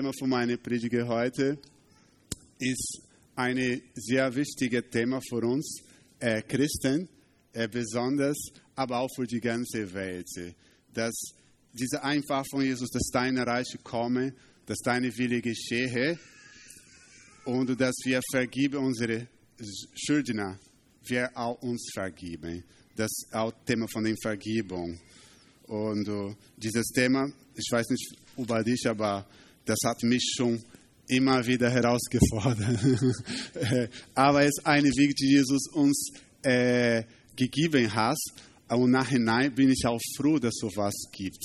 Thema für meine Predige heute ist ein sehr wichtiges Thema für uns äh, Christen, äh, besonders, aber auch für die ganze Welt. Dass diese einfach von Jesus, dass deine Reich komme, dass deine Wille geschehe und dass wir vergeben unsere Schuldner, wir auch uns vergeben. Das ist auch Thema von der Vergebung. Und uh, dieses Thema, ich weiß nicht über dich, aber das hat mich schon immer wieder herausgefordert. Aber es ist eine Weg, die Jesus uns äh, gegeben hat. Und nachhinein bin ich auch froh, dass es sowas gibt.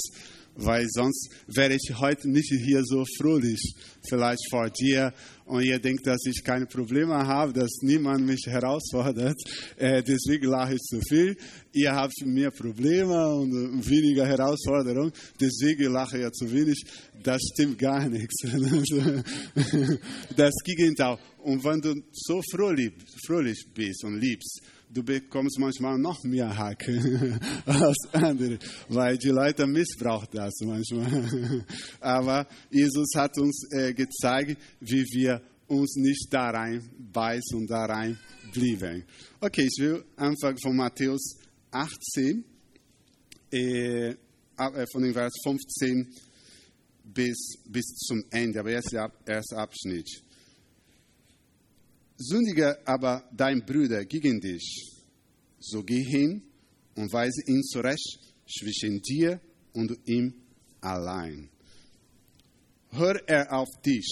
Weil sonst wäre ich heute nicht hier so fröhlich, vielleicht vor dir. Und ihr denkt, dass ich keine Probleme habe, dass niemand mich herausfordert. Äh, deswegen lache ich zu viel. Ihr habt mehr Probleme und weniger Herausforderungen. Deswegen lache ich zu wenig. Das stimmt gar nichts. Das Gegenteil. Und wenn du so fröhlich, fröhlich bist und liebst, du bekommst manchmal noch mehr Hack als andere, weil die Leute missbrauchen das manchmal. Aber Jesus hat uns äh, gezeigt, wie wir uns nicht da rein beißen und da rein blieben. Okay, ich will anfangen von Matthäus 18, äh, äh, von dem Vers 15 bis, bis zum Ende, aber jetzt der erste Abschnitt. Sündige aber dein Bruder gegen dich, so geh hin und weise ihn zurecht zwischen dir und ihm allein. Hör er auf dich,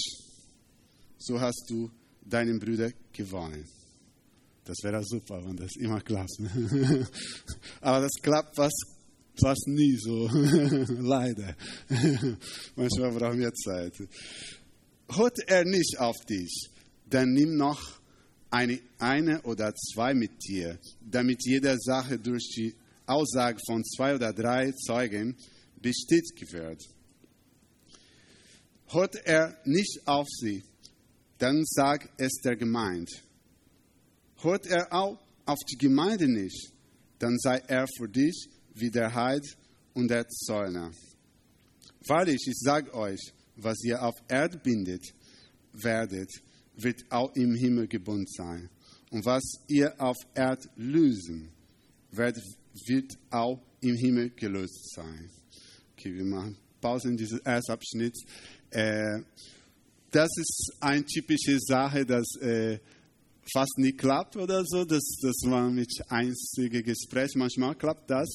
so hast du deinen Bruder gewonnen. Das wäre super, wenn das immer klappt. Aber das klappt fast, fast nie so, leider. Manchmal brauchen wir Zeit. Hört er nicht auf dich, dann nimm noch eine, eine oder zwei mit dir, damit jede Sache durch die Aussage von zwei oder drei Zeugen bestätigt wird. Hört er nicht auf sie, dann sag es der Gemeinde. Hört er auch auf die Gemeinde nicht, dann sei er für dich wie der Heid und der Zäuner. Wahrlich, ich sage euch, was ihr auf Erde bindet, werdet, wird auch im Himmel gebunden sein. Und was ihr auf Erde lösen werdet, wird auch im Himmel gelöst sein. Okay, wir machen Pause in diesem ersten Abschnitt. Äh, das ist eine typische Sache, dass äh, fast nie klappt oder so. Das, das war mit einzigen Gespräch. Manchmal klappt das.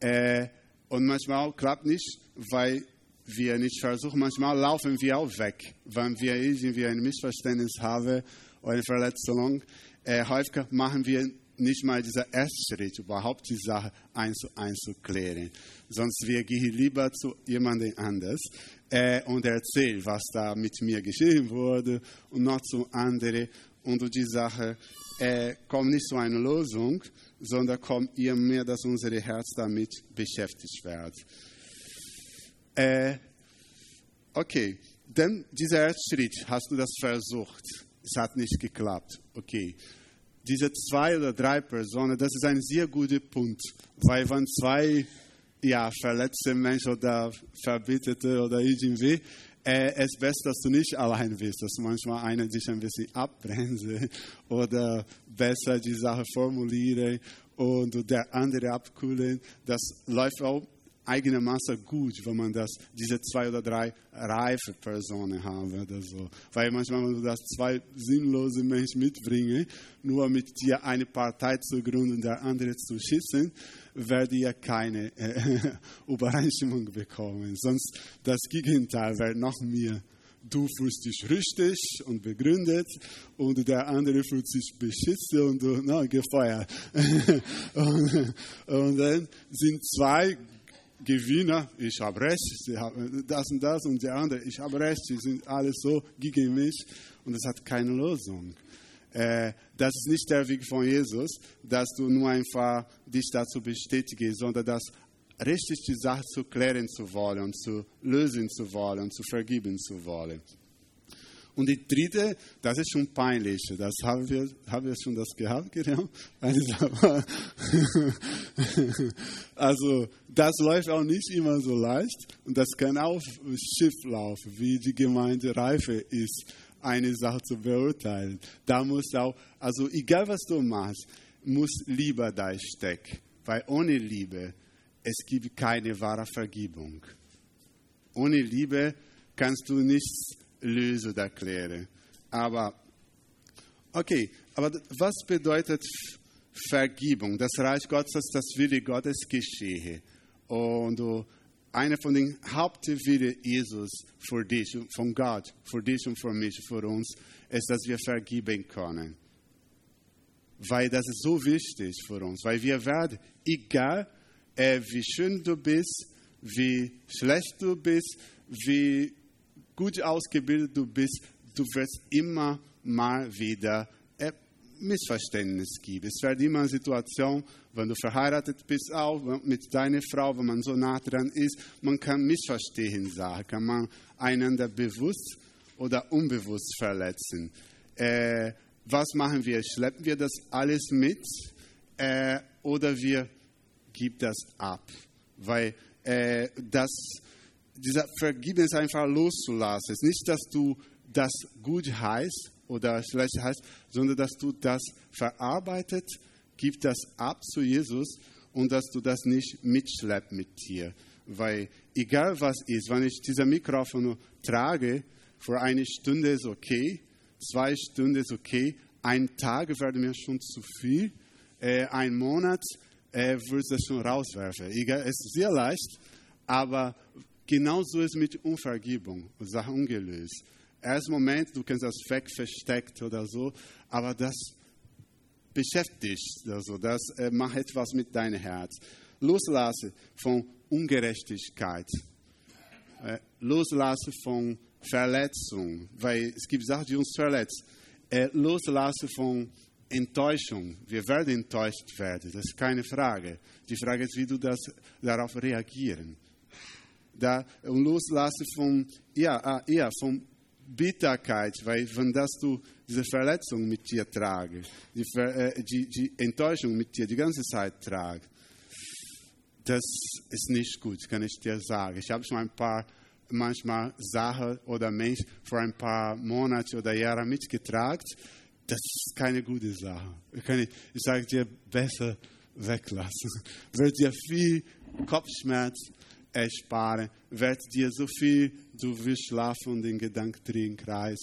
Äh, und manchmal klappt nicht, weil wir nicht versuchen. Manchmal laufen wir auch weg, wenn wir irgendwie ein Missverständnis haben oder eine Verletzung. Äh, häufig machen wir nicht mal diesen ersten Schritt, überhaupt die Sache eins zu eins zu klären. Sonst wir gehen lieber zu jemandem anders äh, und erzählen, was da mit mir geschehen wurde und noch zu anderen. Und die Sache äh, kommt nicht zu einer Lösung, sondern kommt eher mehr, dass unser Herz damit beschäftigt wird. Äh, okay, dann dieser erste Schritt, hast du das versucht, es hat nicht geklappt. Okay, diese zwei oder drei Personen, das ist ein sehr guter Punkt, weil wenn zwei ja, verletzte Menschen oder Verbitterte oder irgendwie, äh, es ist besser, dass du nicht allein bist, dass manchmal einer dich ein bisschen abbremse oder besser die Sache formulieren und der andere abkühlen. Das läuft auch eigenermaßen gut, wenn man das, diese zwei oder drei reife Personen haben oder so. Weil manchmal, wenn du das zwei sinnlose Menschen mitbringen, nur mit dir eine Partei zu gründen und der andere zu schießen, werdet ihr keine äh, Übereinstimmung bekommen. Sonst das Gegenteil wäre noch mehr du fühlst dich richtig und begründet und der andere fühlt sich beschissen und na, gefeuert. und, und, dann sind zwei Gewinner, ich habe recht, sie haben das und das und der andere, ich habe recht, sie sind alles so gegen mich und es hat keine Lösung. Äh, das ist nicht der Weg von Jesus, dass du nur einfach dich dazu bestätigst, sondern das richtig die Sache zu klären zu wollen zu lösen zu wollen zu vergeben zu wollen. Und die dritte, das ist schon peinlich. Das haben wir, haben wir schon das gehabt. Also, das läuft auch nicht immer so leicht. Und das kann auch schief laufen, wie die Gemeinde reife ist, eine Sache zu beurteilen. Da muss auch, also egal was du machst, muss Liebe da stecken. Weil ohne Liebe, es gibt keine wahre Vergebung. Ohne Liebe kannst du nichts oder erklären. Aber, okay, aber was bedeutet Vergebung? Das Reich Gottes, das Wille Gottes geschehe. Und einer von den Hauptwille Jesus für dich, von Gott, für dich und für mich, für uns, ist, dass wir vergeben können. Weil das ist so wichtig für uns, weil wir werden, egal äh, wie schön du bist, wie schlecht du bist, wie gut ausgebildet du bist, du wirst immer mal wieder äh, Missverständnis geben. Es wird immer eine Situation, wenn du verheiratet bist, auch mit deiner Frau, wenn man so nah dran ist, man kann Missverstehen sagen, kann man einander bewusst oder unbewusst verletzen. Äh, was machen wir? Schleppen wir das alles mit äh, oder wir geben das ab? Weil äh, das dieser Vergibnis einfach loszulassen. Es ist nicht, dass du das gut heißt oder schlecht heißt, sondern dass du das verarbeitet, gib das ab zu Jesus und dass du das nicht mitschleppst mit dir. Weil egal was ist, wenn ich dieses Mikrofon trage, für eine Stunde ist okay, zwei Stunden ist okay, ein Tag wäre mir schon zu viel, äh, ein Monat äh, würde das schon rauswerfen. Egal, es ist sehr leicht, aber Genauso ist mit Unvergebung und Sachen ungelöst. Erst Moment, du kannst das weg versteckt oder so, aber das beschäftigt, also das äh, macht etwas mit deinem Herz. Loslassen von Ungerechtigkeit, äh, loslassen von Verletzung, weil es gibt Sachen, die uns verletzen. Äh, loslassen von Enttäuschung. Wir werden enttäuscht werden, das ist keine Frage. Die Frage ist, wie du das, darauf reagieren da, und loslassen von, ja, ja, von Bitterkeit, weil wenn das du diese Verletzung mit dir trage, die, äh, die, die Enttäuschung mit dir die ganze Zeit trage, das ist nicht gut, kann ich dir sagen. Ich habe schon ein paar manchmal Sachen oder Menschen vor ein paar Monaten oder Jahren mitgetragen. Das ist keine gute Sache. Ich, ich sage dir, besser weglassen. Wird dir viel Kopfschmerz ersparen, wird dir so viel, du wirst schlafen und den Gedanken drehen Kreis.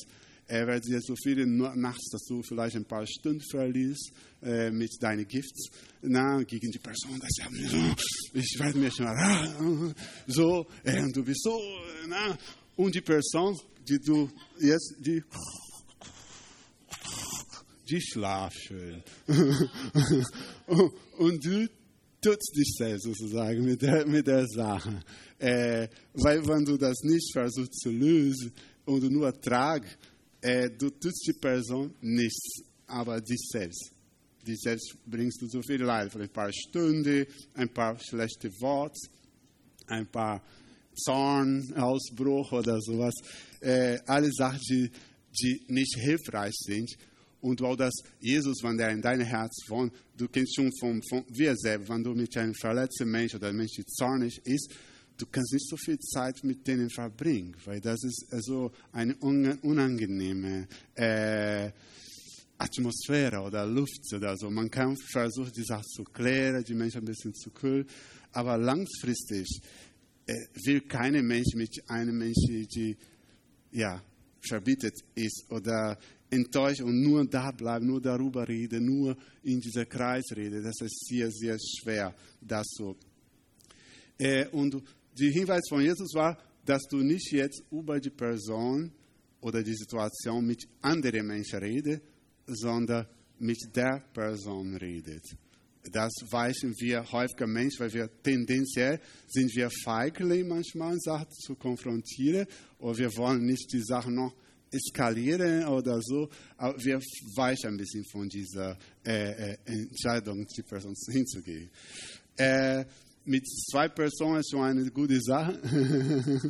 Er wird dir so viel nachts, dass du vielleicht ein paar Stunden verlierst äh, mit deinen Gifts na, gegen die Person. Das ja, ich werde mir schon so, äh, und du bist so, na, und die Person, die du jetzt, die, die schlaft schön. und du tut dich selbst sozusagen mit der, mit der Sache. Äh, weil wenn du das nicht versuchst zu lösen und nur tragst, äh, du tust die Person nichts, aber dich selbst. Dich selbst bringst du so viel Leid. Ein paar Stunden, ein paar schlechte Worte, ein paar Zornausbruch oder sowas. Äh, alle Sachen, die, die nicht hilfreich sind und auch dass Jesus, wenn der in deinem Herz wohnt, du kennst schon von, von wir selber, wenn du mit einem verletzten Menschen oder einem Menschen zornig ist, du kannst nicht so viel Zeit mit denen verbringen, weil das ist also eine unangenehme äh, Atmosphäre oder Luft oder so. Man kann versuchen, die Sache zu klären, die Menschen ein bisschen zu kühlen, aber langfristig äh, will keine Mensch mit einem Menschen, die ja, verbietet ist oder enttäuscht und nur da bleiben, nur darüber reden, nur in dieser Kreis reden. Das ist sehr, sehr schwer, das so. Äh, und der Hinweis von Jesus war, dass du nicht jetzt über die Person oder die Situation mit anderen Menschen redest, sondern mit der Person redet. Das weichen wir häufiger Menschen, weil wir tendenziell sind wir feiglich manchmal, Sachen zu konfrontieren, oder wir wollen nicht die Sachen noch eskalieren oder so. Aber wir weichen ein bisschen von dieser äh, äh, Entscheidung, die Person hinzugehen. Äh, mit zwei Personen ist schon eine gute Sache.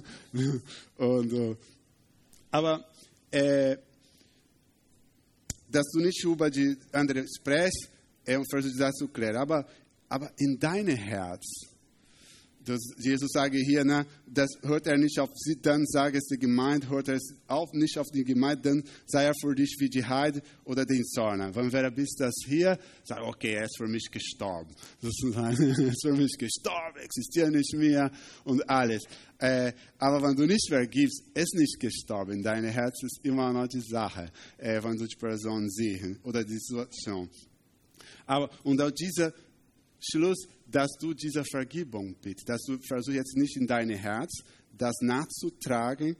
Und, äh, aber äh, dass du nicht über die andere sprichst äh, und versuchst das zu klären, aber, aber in deinem Herz, das Jesus sage hier, ne, das hört er nicht auf sie, dann sage es die Gemeinde, hört er auch nicht auf die Gemeinde, dann sei er für dich wie die Heide oder den Zorn. Wenn wer bist das hier, sag okay, er ist für mich gestorben. Sozusagen, er ist für mich gestorben, existiert nicht mehr und alles. Äh, aber wenn du nicht vergibst, ist nicht gestorben. Dein Herz ist immer noch die Sache, äh, wenn du die Person siehst oder die Situation. Aber, und auch dieser Schluss, dass du diese Vergebung bittest, dass du versuchst jetzt nicht in dein Herz das nachzutragen,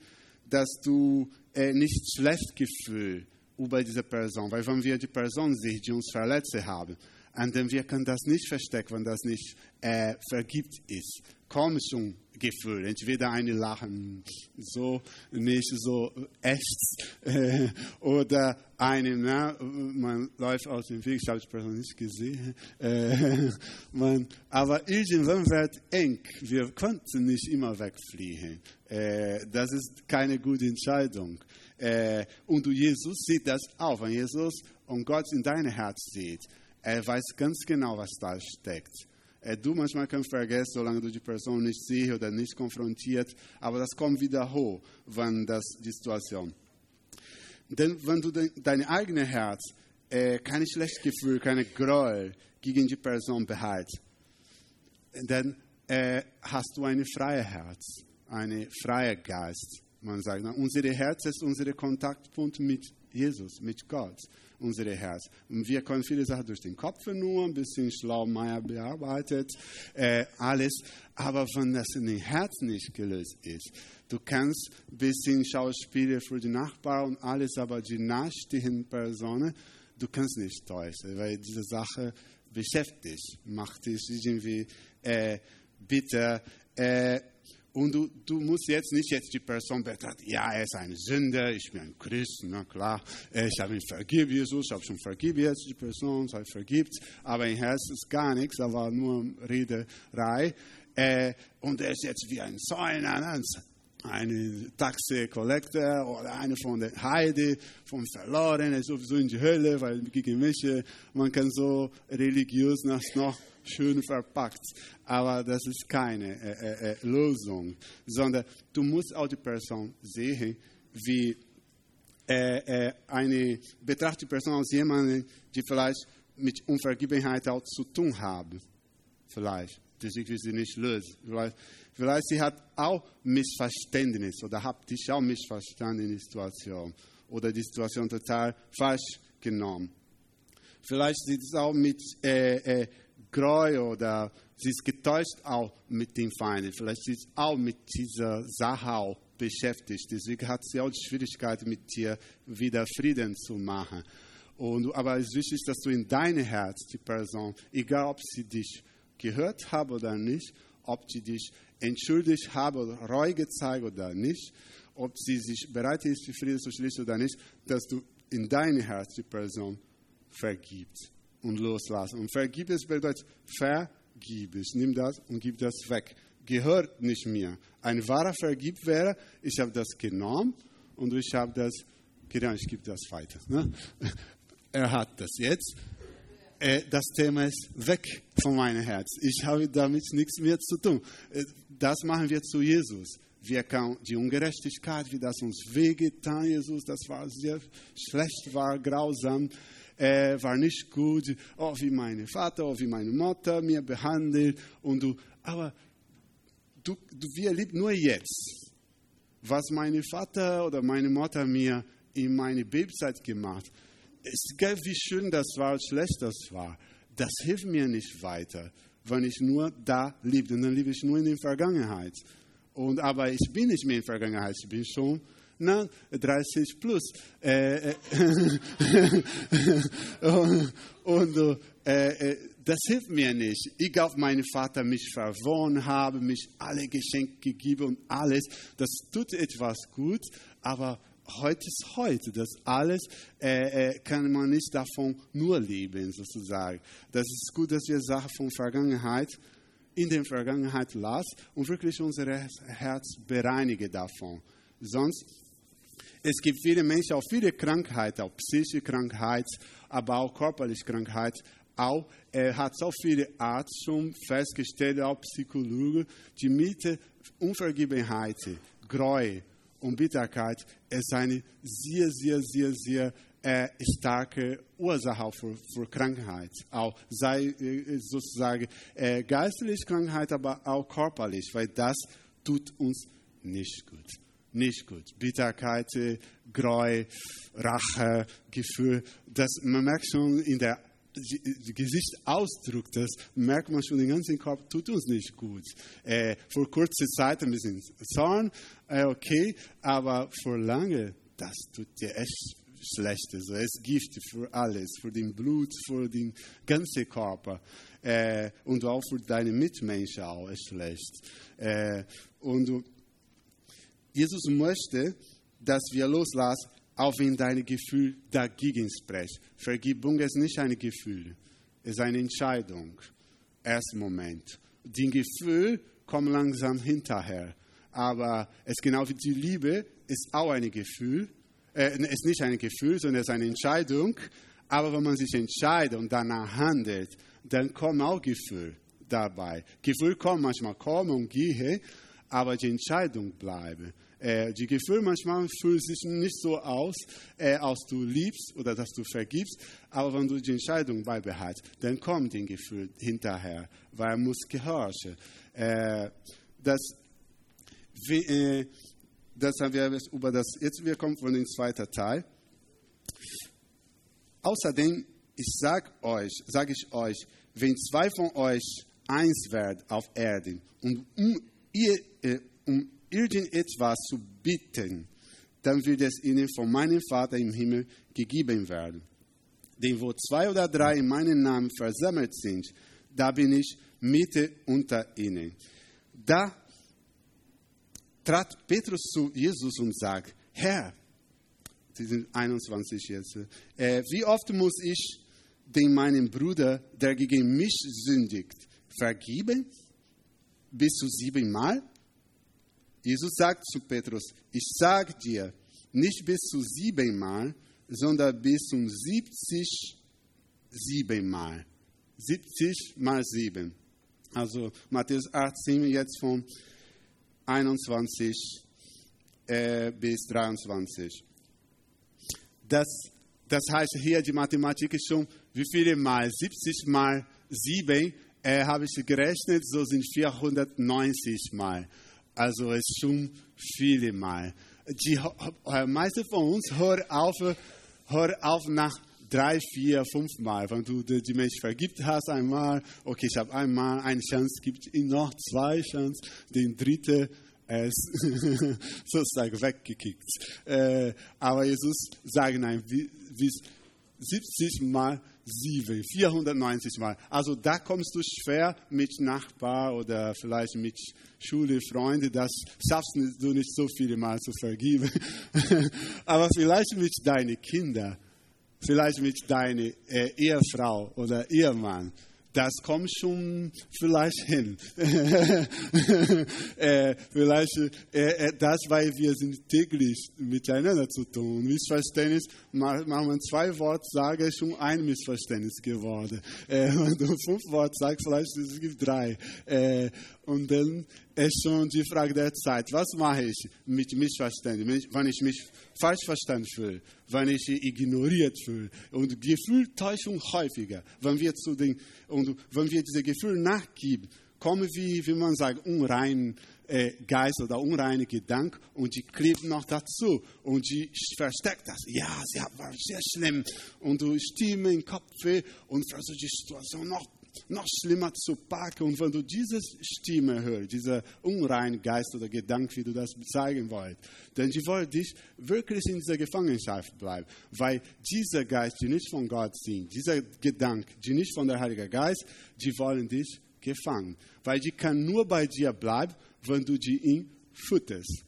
dass du äh, nicht schlecht Gefühl über diese Person, weil wenn wir die Person sehen, die uns verletzt haben, und dann wir können das nicht verstecken, wenn das nicht äh, vergibt ist. Komischen Gefühl, entweder eine Lachen, so nicht so echt, äh, oder eine, na, man läuft aus dem Weg, ich habe die Person nicht gesehen, äh, man, aber irgendwann wird eng, wir konnten nicht immer wegfliehen. Äh, das ist keine gute Entscheidung. Äh, und Jesus sieht das auch, wenn Jesus und Gott in dein Herz sieht, er weiß ganz genau, was da steckt. Äh, du manchmal kannst vergessen, solange du die Person nicht siehst oder nicht konfrontiert, aber das kommt wieder hoch, wenn das die Situation. Denn wenn du de, dein eigenes Herz äh, keine schlechte Gefühl, keine Gräuel gegen die Person behältst, dann äh, hast du ein freies Herz, einen freien Geist. Man sagt, unser Herz ist unser Kontaktpunkt mit Jesus, mit Gott unsere Herz. Und wir können viele Sachen durch den Kopf nur, ein bisschen Schlaumeier bearbeitet, äh, alles. Aber wenn das in dem Herz nicht gelöst ist, du kannst ein bisschen Schauspiele für die Nachbarn und alles, aber die nahestehenden Personen, du kannst nicht täuschen, weil diese Sache beschäftigt, macht dich irgendwie äh, bitter. Äh, und du, du musst jetzt nicht jetzt die Person betrachten, ja, er ist ein Sünder, ich bin ein Christ, na klar, ich habe ihn vergib, Jesus, ich habe schon vergib jetzt die Person, sei vergibt, aber im Herz ist gar nichts, da war nur Rederei. Äh, und er ist jetzt wie ein Säuner, ne? eine Taxi-Collector oder eine von der Heide, vom Verloren, er ist sowieso in die Hölle, weil gegen mich, man kann so religiös noch schön verpackt. Aber das ist keine äh, äh, äh, Lösung, sondern du musst auch die Person sehen, wie äh, äh, eine betrachtete Person als jemand, die vielleicht mit Unvergebenheit auch zu tun haben. Vielleicht, sich sie nicht löst. Vielleicht, vielleicht sie hat auch Missverständnis oder hat dich auch missverstanden in die Situation oder die Situation total falsch genommen. Vielleicht sieht es auch mit äh, äh, Gräuel oder sie ist getäuscht auch mit den Feinden. Vielleicht ist sie auch mit dieser Sache auch beschäftigt. Deswegen hat sie auch die Schwierigkeit, mit dir wieder Frieden zu machen. Und, aber es ist wichtig, dass du in deinem Herz die Person, egal ob sie dich gehört hat oder nicht, ob sie dich entschuldigt hat oder Reue gezeigt oder nicht, ob sie sich bereit ist, für Frieden zu schließen oder nicht, dass du in deinem Herz die Person vergibst und loslassen. Und vergib es bedeutet, vergib es. Nimm das und gib das weg. Gehört nicht mir. Ein wahrer Vergib wäre, ich habe das genommen und ich habe das genommen, ich gebe das weiter. Ne? Er hat das jetzt. Äh, das Thema ist weg von meinem Herz. Ich habe damit nichts mehr zu tun. Äh, das machen wir zu Jesus. Wir können die Ungerechtigkeit, wie das uns wehgetan, Jesus, das war sehr schlecht, war grausam äh, war nicht gut, oh, wie mein Vater, oh, wie meine Mutter mir behandelt. Und du, aber du, du, wir lieben nur jetzt, was mein Vater oder meine Mutter mir in meine Babyzeit gemacht. Es egal wie schön das war, schlecht das war. Das hilft mir nicht weiter, wenn ich nur da liebe. dann liebe ich nur in der Vergangenheit. Und, aber ich bin nicht mehr in der Vergangenheit, ich bin schon na, 30 plus. Äh, äh, und äh, äh, das hilft mir nicht. Ich auf meinen Vater mich verwohnt habe, mich alle Geschenke gegeben und alles. Das tut etwas gut, aber heute ist heute. Das alles äh, äh, kann man nicht davon nur leben, sozusagen. Das ist gut, dass wir Sachen von Vergangenheit in der Vergangenheit lassen und wirklich unser Herz bereinigen davon. Sonst Es gibt viele Menschen, auch viele Krankheiten, auch psychische Krankheit, aber auch körperliche Krankheit. Auch, er hat so viele Arzt schon festgestellt, auch Psychologen, die mit Unvergebenheit, Gräuel und Bitterkeit ist eine sehr, sehr, sehr, sehr äh, starke Ursache für, für Krankheit. Auch sei äh, sozusagen äh, geistliche Krankheit, aber auch körperlich, weil das tut uns nicht gut. Nicht gut. Bitterkeit, Gräuel, Rache, Gefühl, das, man merkt schon in der Gesichtsausdruck, das merkt man schon, den ganzen Kopf tut uns nicht gut. Äh, für kurze Zeit ein bisschen Zorn, äh, okay, aber für lange, das tut dir echt schlecht. Also es ist Gift für alles, für den Blut, für den ganzen Körper äh, und auch für deine Mitmenschen auch ist schlecht. Äh, und Jesus möchte, dass wir loslassen, auch wenn dein Gefühl dagegen spricht. Vergebung ist nicht ein Gefühl, es ist eine Entscheidung. Erst Moment. Die Gefühl kommt langsam hinterher. Aber es genau wie die Liebe ist auch ein Gefühl. Äh, ist nicht ein Gefühl, sondern es ist eine Entscheidung. Aber wenn man sich entscheidet und danach handelt, dann kommt auch Gefühl dabei. Gefühl kommt manchmal kommen und gehen, aber die Entscheidung bleibt. Äh, die Gefühle manchmal fühlen sich nicht so aus, äh, als du liebst oder dass du vergibst, aber wenn du die Entscheidung beibehältst, dann kommt die Gefühl hinterher, weil er muss gehorchen. Äh, das, wie, äh, das haben wir über das, jetzt wir kommen von dem zweiten Teil. Außerdem, ich sage euch, sage ich euch, wenn zwei von euch eins werden auf Erden und um ihr, äh, um irgendetwas zu bitten, dann wird es ihnen von meinem Vater im Himmel gegeben werden. Denn wo zwei oder drei in meinem Namen versammelt sind, da bin ich Mitte unter ihnen. Da trat Petrus zu Jesus und sagt, Herr, Sie sind 21 jetzt, äh, wie oft muss ich den meinem Bruder, der gegen mich sündigt, vergeben? Bis zu siebenmal? Jesus sagt zu Petrus, ich sage dir, nicht bis zu siebenmal, sondern bis zum 70 siebenmal. 70 mal 7. Also Matthäus 18 jetzt von 21 äh, bis 23. Das, das heißt hier, die Mathematik ist schon, wie viele mal? 70 mal 7 äh, habe ich gerechnet, so sind 490 mal. Also es ist schon viele Mal. Die äh, meisten von uns hören auf, hör auf nach drei, vier, fünf Mal. Wenn du die Menschen vergibt hast einmal, okay, ich habe einmal eine Chance, gibt ihm noch zwei Chancen, den dritten ist sozusagen weggekickt. Äh, aber Jesus sagt nein, wie 70 Mal 7, 490 Mal. Also da kommst du schwer mit Nachbar oder vielleicht mit Schule, Freunde, das schaffst du nicht so viele Mal zu vergeben. Aber vielleicht mit deinen Kindern, vielleicht mit deiner äh, Ehefrau oder Ehemann das kommt schon vielleicht hin. äh, vielleicht äh, äh, das, weil wir sind täglich miteinander zu tun. Missverständnis, machen wir zwei Worte sage, schon ein Missverständnis geworden. Äh, wenn du fünf Worte sagst, vielleicht es gibt drei. Äh, und dann ist schon die Frage der Zeit. Was mache ich mit Missverständnissen, wenn ich mich falsch verstanden fühle, wenn ich ignoriert fühle? Und Gefühltäuschung häufiger, wenn wir zu den, und wenn wir diese Gefühle nachgeben, kommen wie, wie man sagt, unrein äh, Geist oder unreine Gedanken und die kleben noch dazu und die versteckt das. Ja, sie war sehr schlimm und du stimme im Kopf und versuchst die Situation noch noch schlimmer zu packen. Und wenn du diese Stimme hörst, dieser unreine Geist oder Gedanke, wie du das zeigen wolltest, dann die wollen dich wirklich in dieser Gefangenschaft bleiben. Weil dieser Geist, die nicht von Gott sind, dieser Gedanke, die nicht von der Heilige Geist, die wollen dich gefangen. Weil die kann nur bei dir bleiben, wenn du die ihn fütterst.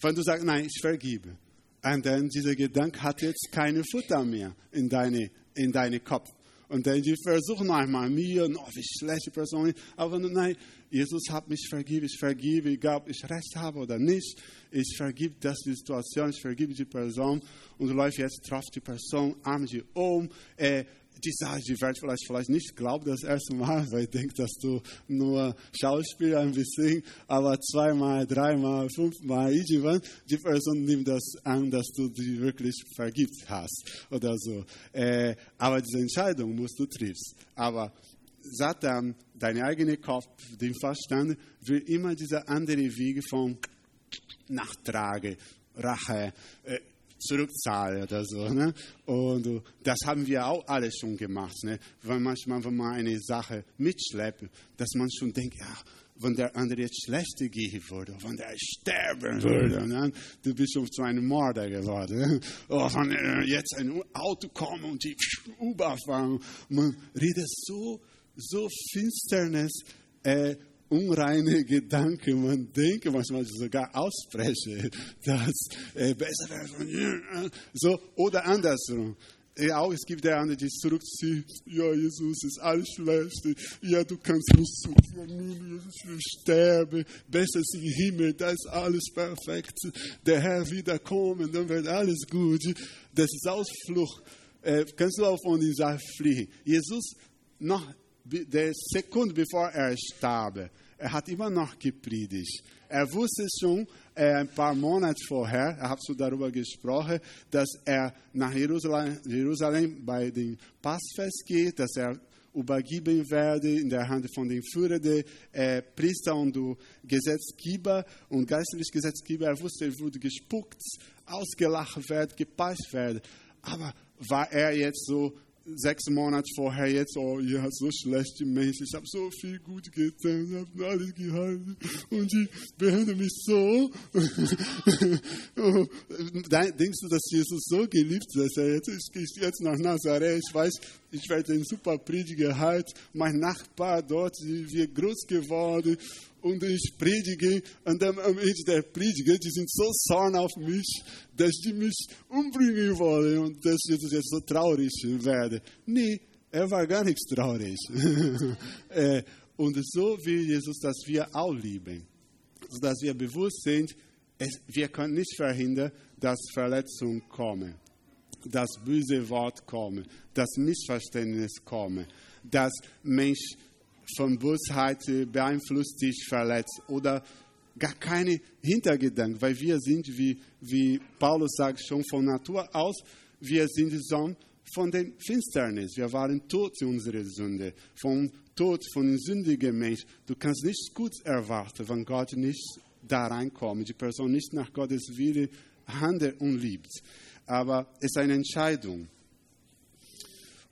Wenn du sagst, nein, ich vergebe. Und dann dieser Gedanke hat jetzt keine Futter mehr in deine, in deine Kopf. Und dann die versuchen manchmal mir, oh, wie schlechte Person. Aber nein, Jesus hat mich vergeben, ich vergebe, egal ob ich recht habe oder nicht. Ich vergib das die Situation, ich vergib die Person. Und du läufst jetzt, trifft die Person, arm sie um. Äh, die sagt, die wird vielleicht, vielleicht nicht glauben das erste Mal, weil ich denke, dass du nur Schauspieler ein bisschen, aber zweimal, dreimal, fünfmal, irgendwann, die Person nimmt das an, dass du die wirklich vergibt hast oder so. Äh, aber diese Entscheidung musst du triffst. Aber Satan, dein eigener Kopf, den Verstand, will immer diese andere Wege von Nachtrage, Rache, äh, zurückzahle oder so. Ne? Und das haben wir auch alle schon gemacht. Ne? Weil manchmal, wenn man eine Sache mitschleppt, dass man schon denkt, ja, wenn der andere jetzt schlechter gehen würde, wenn der sterben würde, ne? du bist schon zu einem Mörder geworden. Ne? Oh, wenn äh, jetzt ein Auto kommt und die überfahren, man redet so, so Finsternis, äh, unreine Gedanken, man denke manchmal sogar ausspreche, dass äh, besser wäre, so oder andersrum. Ja, auch es gibt der andere, die zurückzieht. Ja, Jesus ist alles schlecht. Ja, du kannst nicht zu Jesus will sterben. Besser ist im Himmel, da ist alles perfekt. Der Herr wiederkommen, dann wird alles gut. Das ist Ausflucht. Äh, kannst du auch von dieser fliehen. Jesus, noch der Sekunde bevor er starb, er hat immer noch gepredigt. Er wusste schon äh, ein paar Monate vorher, er hat so darüber gesprochen, dass er nach Jerusalem, Jerusalem bei dem Passfest geht, dass er übergeben werde in der Hand von den führenden äh, Priester und Gesetzgeber und geistlichen Gesetzgeber. Er wusste, er würde gespuckt, ausgelacht werden, gepeitscht werden. Aber war er jetzt so sechs Monate vorher jetzt, oh, ihr habt so schlechte Menschen, ich habe so viel gut getan, ich habe alles gehalten. Und die behandeln mich so. Denkst du, dass Jesus so geliebt ist, dass er jetzt, ich gehe jetzt nach Nazareth, ich weiß, ich werde einen super Prediger halten, mein Nachbar dort, wird groß geworden und ich predige und am Ende der Predige, die sind so zorn auf mich, dass die mich umbringen wollen und dass ich jetzt so traurig werde. Nee, er war gar nichts traurig. Äh, und so will Jesus, dass wir auch lieben, dass wir bewusst sind, wir können nicht verhindern, dass Verletzungen kommen, dass böse Wort kommen, dass Missverständnis kommen, dass Menschen von Bosheit beeinflusst dich, verletzt oder gar keine Hintergedanken, weil wir sind, wie, wie Paulus sagt, schon von Natur aus, wir sind Sohn von der Finsternis. Wir waren tot in unserer Sünde, von Tod von einem sündigen Mensch. Du kannst nichts Gutes erwarten, wenn Gott nicht da reinkommt, die Person nicht nach Gottes Wille handelt und liebt. Aber es ist eine Entscheidung.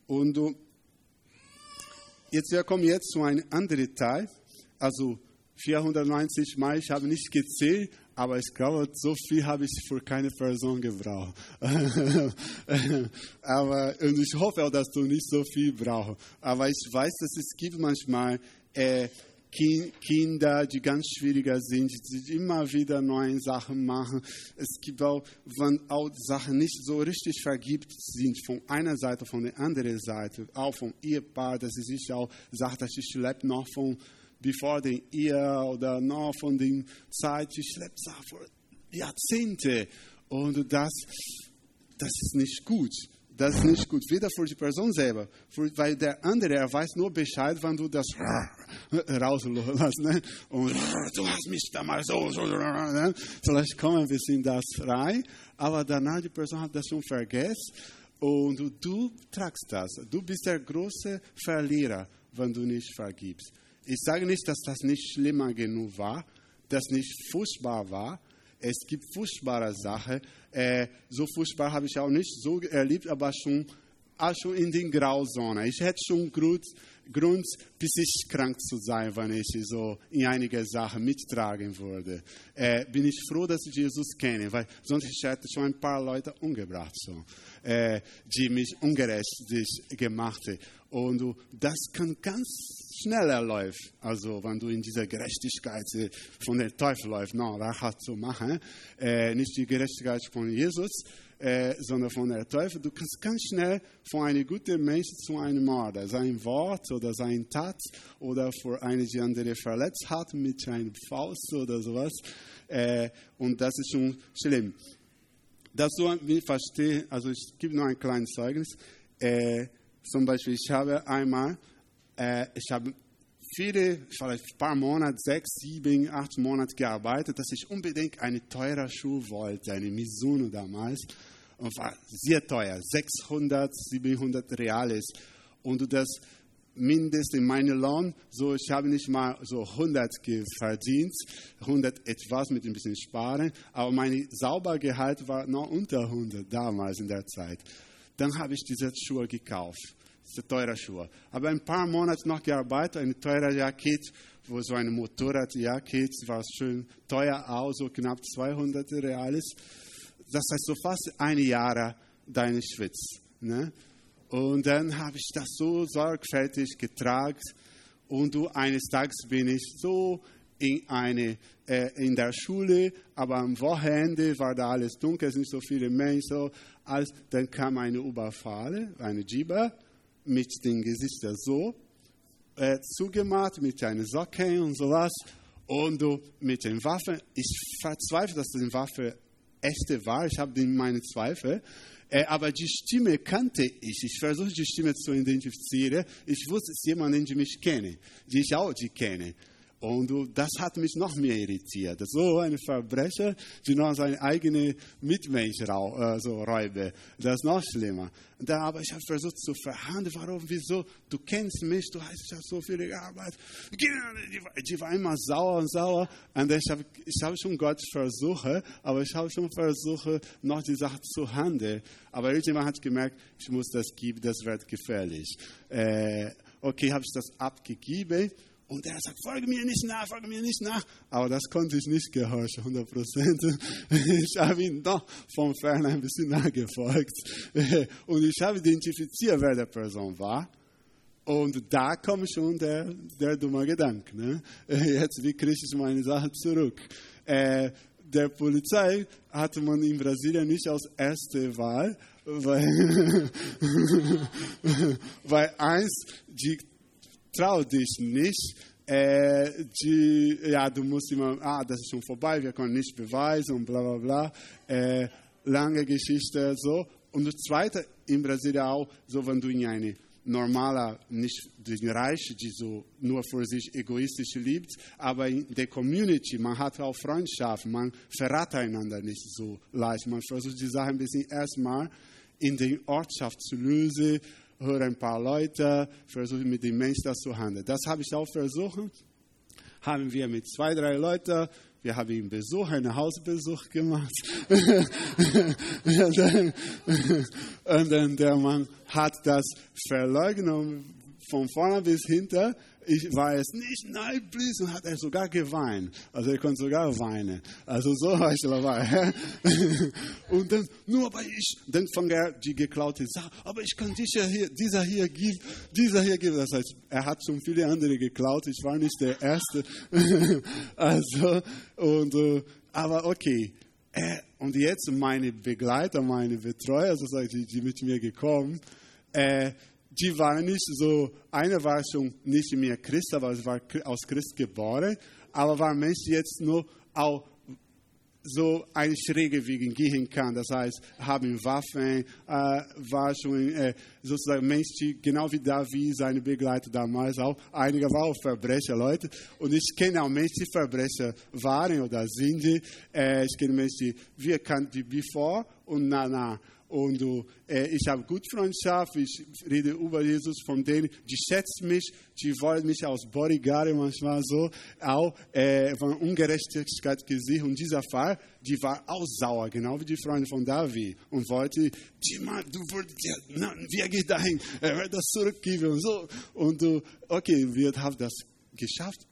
Und du Jetzt, wir kommen jetzt zu einem anderen Teil. Also 490 Mal, ich habe nicht gezählt, aber ich glaube, so viel habe ich für keine Person gebraucht. aber, und ich hoffe auch, dass du nicht so viel brauchst. Aber ich weiß, dass es gibt manchmal äh, Kinder, die ganz schwieriger sind, die immer wieder neue Sachen machen. Es gibt auch, wenn auch Sachen nicht so richtig vergibt sind, von einer Seite, von der anderen Seite, auch vom Ehepaar, dass sie sich auch sagt, dass ich lebe noch von bevor den Ehe oder noch von den Zeit, ich lebe vor Jahrzehnte. Und das, das ist nicht gut. Das ist nicht gut, weder für die Person selber, für, weil der andere, er weiß nur Bescheid, wenn du das rauslässt. Ne? Und du hast mich damals so, so, ne? Vielleicht kommen ein bisschen das rein, aber danach die Person hat das schon vergessen und du, du tragst das. Du bist der große Verlierer, wenn du nicht vergibst. Ich sage nicht, dass das nicht schlimmer genug war, dass nicht furchtbar war, es gibt furchtbare Sachen. Äh, so furchtbar habe ich auch nicht so erlebt, aber schon, auch schon in den Grauzonen. Ich hätte schon Grund, bis ich krank zu sein, wenn ich so in einige Sachen mittragen würde. Äh, bin ich froh, dass ich Jesus kenne, weil sonst hätte ich schon ein paar Leute umgebracht, so, äh, die mich ungerecht gemacht haben. Und das kann ganz schnell erläuft. Also, wenn du in dieser Gerechtigkeit von der Teufel läufst, no, das hat zu machen. Äh, nicht die Gerechtigkeit von Jesus, äh, sondern von der Teufel. Du kannst ganz schnell von einem guten Menschen zu einem Mörder, sein Wort oder sein Tat oder vor eine, die andere verletzt hat mit einem Faust oder sowas. Äh, und das ist schon schlimm. Das so, wie ich verstehe, also ich gebe nur ein kleines Zeugnis. Äh, zum Beispiel, ich habe einmal, äh, ich habe viele, vielleicht ein paar Monate, sechs, sieben, acht Monate gearbeitet, dass ich unbedingt eine teure Schuh wollte, eine Mizuno damals. Und war sehr teuer, 600, 700 Reales. Und das mindestens in meinem Lohn, so ich habe nicht mal so 100 verdient, 100 etwas mit ein bisschen Sparen, aber mein Saubergehalt war noch unter 100 damals in der Zeit. Dann habe ich diese Schuhe gekauft diese teure Schuhe. Aber ein paar Monate noch gearbeitet, eine teure Jacket, wo so eine Motorradjacket, war schön teuer aus, so knapp 200 Reales. Das heißt so fast ein Jahr deine Schwitz. Ne? Und dann habe ich das so sorgfältig getragen und du, eines Tages bin ich so in, eine, äh, in der Schule, aber am Wochenende war da alles dunkel, es nicht so viele Menschen. Als, dann kam eine Überfall, eine Jeeper, mit den Gesichtern so äh, zugemacht, mit einer Socke und sowas. Und uh, mit den Waffen, ich verzweifle, dass die Waffe echte war. Ich habe meine Zweifel. Äh, aber die Stimme kannte ich. Ich versuche die Stimme zu identifizieren. Ich wusste, es ist jemand, den ich mich kenne, die ich auch die kenne. Und das hat mich noch mehr irritiert. So ein Verbrecher, die noch seine eigene Mitmensch äh, so räuben. Das ist noch schlimmer. Da, aber ich habe versucht zu verhandeln, warum, wieso, du kennst mich, du hast ja so viel gearbeitet. Die war immer sauer und sauer. Und ich habe ich hab schon Gott versucht, aber ich habe schon versucht, noch die Sache zu handeln. Aber irgendjemand hat gemerkt, ich muss das geben, das wird gefährlich. Äh, okay, habe ich das abgegeben. Und er sagt, folge mir nicht nach, folge mir nicht nach. Aber das konnte ich nicht gehorchen, 100 Prozent. Ich habe ihn doch von fern ein bisschen nachgefolgt. Und ich habe identifiziert, wer der Person war. Und da kommt schon der, der dumme Gedanke. Ne? Jetzt, wie kriege ich meine Sache zurück? Äh, der Polizei hatte man in Brasilien nicht als erste Wahl, weil, weil eins, die trau dich nicht. Äh, die, ja, du musst immer, ah, das ist schon vorbei, wir können nicht beweisen und bla bla bla. Äh, lange Geschichte so. Und das Zweite in Brasilien auch, so wenn du in eine normale, nicht den Reich, die so nur für sich egoistisch liebt, aber in der Community, man hat auch Freundschaft, man verrät einander nicht so leicht. Man versucht die Sache ein bisschen erstmal in der Ortschaft zu lösen höre ein paar Leute, versuche mit den Menschen das zu handeln. Das habe ich auch versucht. Haben wir mit zwei, drei Leuten, wir haben einen Besuch, einen Hausbesuch gemacht. und, dann, der Mann hat das verleugnet von vorne bis hinten ich weiß nicht, nein, please, und hat er sogar geweint. Also er konnte sogar weinen. Also so war ich dabei. und dann, nur aber ich, dann fang er die geklaute Sache, aber ich kann dieser hier, dieser hier geben, dieser hier geben. Das heißt, er hat schon viele andere geklaut, ich war nicht der Erste. also, und, äh, aber okay. Und jetzt meine Begleiter, meine Betreuer, sozusagen, die, die mit mir gekommen, äh, die waren nicht so, eine war schon nicht mehr Christ, aber sie war aus Christ geboren, aber war Mensch, jetzt nur auch so eine schräge Wege gehen kann. Das heißt, haben Waffen, äh, war schon äh, sozusagen Mensch, genau wie David, seine Begleiter damals auch, einige waren auch Verbrecher, Leute. Und ich kenne auch Menschen, die Verbrecher waren oder sind. Äh, ich kenne Menschen, die wir kannten die bevor und na. Und äh, ich habe gute Freundschaft, ich rede über Jesus von denen, die schätzen mich, die wollen mich als Bodyguard manchmal so, auch äh, von Ungerechtigkeit gesehen. Und dieser Fall, die war auch sauer, genau wie die Freunde von David und wollte, Mann, du wolltest ja, na, wie geht dahin, er wird das zurückgeben und so. Und du, okay, wir haben das geschafft.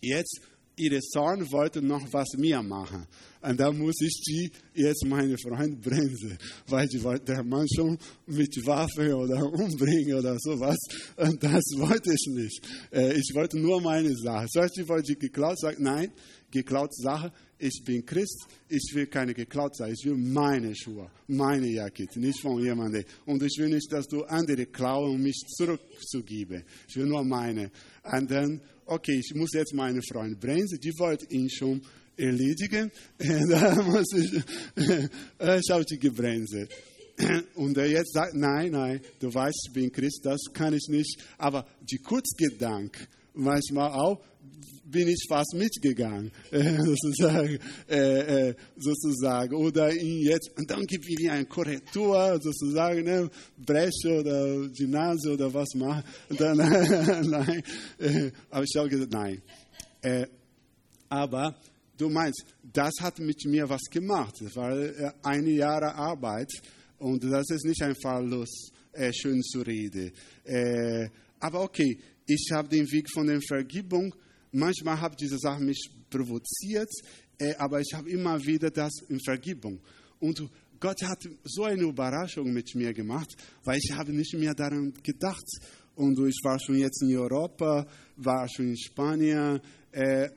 Jetzt ihre Zorn wollte noch was mehr machen. Und da muss ich die jetzt meine Freund bremsen, weil die der Mann schon mit Waffe oder umbringen oder sowas. Und das wollte ich nicht. Äh, ich wollte nur meine Sache. Zuerst wollte ich geklaut, sagt nein, geklaut Sache. Ich bin Christ, ich will keine geklaut sein. Ich will meine Schuhe, meine Jacke, nicht von jemandem. Und ich will nicht, dass du andere klauen, um mich zurückzugeben. Ich will nur meine. Und dann okay, ich muss jetzt meine Freund bremsen, die wollte ihn schon erledigen. da muss ich, ich habe die gebremst. Und er jetzt sagt, nein, nein, du weißt, ich bin Christ, das kann ich nicht. Aber die Kurzgedanken, manchmal auch, bin ich fast mitgegangen, äh, sozusagen, äh, äh, sozusagen. Oder ihn jetzt, und dann gibt es eine Korrektur, sozusagen, ne, Breche oder Nase oder was machen. Dann, nein, äh, aber ich habe gesagt, nein. Äh, aber du meinst, das hat mit mir was gemacht. War äh, eine Jahre Arbeit und das ist nicht einfach los, schön zu reden. aber okay, ich habe den Weg von der Vergebung manchmal habe diese Sache mich provoziert, äh, aber ich habe immer wieder das in Vergebung. Und Gott hat so eine Überraschung mit mir gemacht, weil ich habe nicht mehr daran gedacht. Und ich war schon jetzt in Europa, war schon in Spanien. Äh,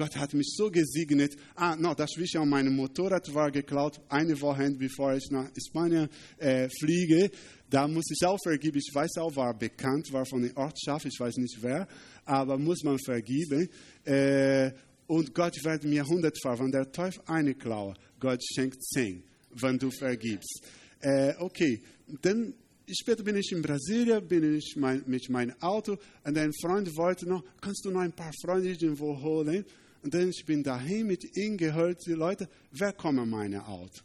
Gott hat mich so gesegnet. Ah, no, das Wichtige an meinem Motorrad war geklaut, eine Woche bevor ich nach Spanien äh, fliege. Da muss ich auch vergeben. Ich weiß auch, war bekannt, war von der Ortschaft, ich weiß nicht wer, aber muss man vergeben. Äh, und Gott wird mir hundertfach, wenn der Teufel eine klaue, Gott schenkt zehn, wenn du vergibst. Äh, okay, dann später bin ich in Brasilien, bin ich mein, mit meinem Auto und ein Freund wollte noch, kannst du noch ein paar Freunde irgendwo holen? Und dann ich bin dahin mit ihm gehört, die Leute, wer kommt in mein Auto?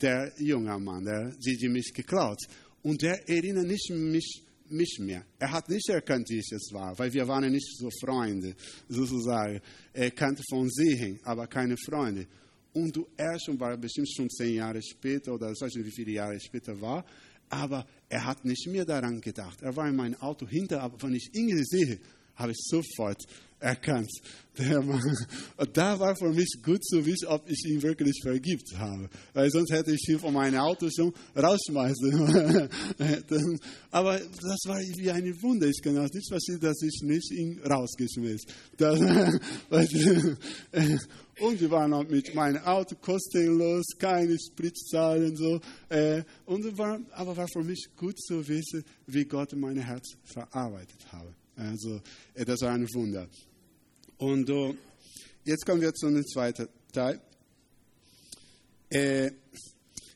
Der junge Mann, der, die mich geklaut. Und der erinnert nicht mich, mich mehr. Er hat nicht erkannt, wie ich es war, weil wir waren nicht so Freunde, sozusagen. Er kannte von sehen, aber keine Freunde. Und du, er schon war bestimmt schon zehn Jahre später oder ich weiß nicht, wie viele Jahre später war, aber er hat nicht mehr daran gedacht. Er war in meinem Auto hinter, aber wenn ich ihn sehe, habe ich sofort erkannt. Der Mann. Und da war für mich gut zu wissen, ob ich ihn wirklich vergibt habe. Weil sonst hätte ich ihn von meinem Auto schon rausschmeißen. Aber das war wie eine Wunder. Ich kann auch nicht verstehen, dass ich nicht ihn rausgeschmissen Und wir waren auch mit meinem Auto kostenlos, keine Spritzzahlen so. Äh, und war, aber war für mich gut zu wissen, wie Gott mein Herz verarbeitet habe. Also, das war ein Wunder. Und uh, jetzt kommen wir zu dem zweiten Teil. Äh,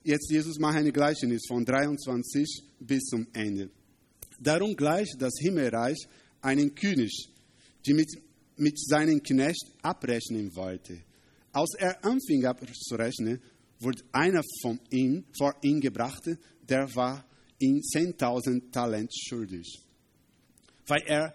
jetzt Jesus macht eine Gleichnis von 23 bis zum Ende. Darum gleicht das Himmelreich einen König, der mit, mit seinem Knecht abrechnen wollte. Als er anfing abzurechnen, wurde einer von ihm vor ihn gebracht, der war ihm 10.000 Talent schuldig. Weil er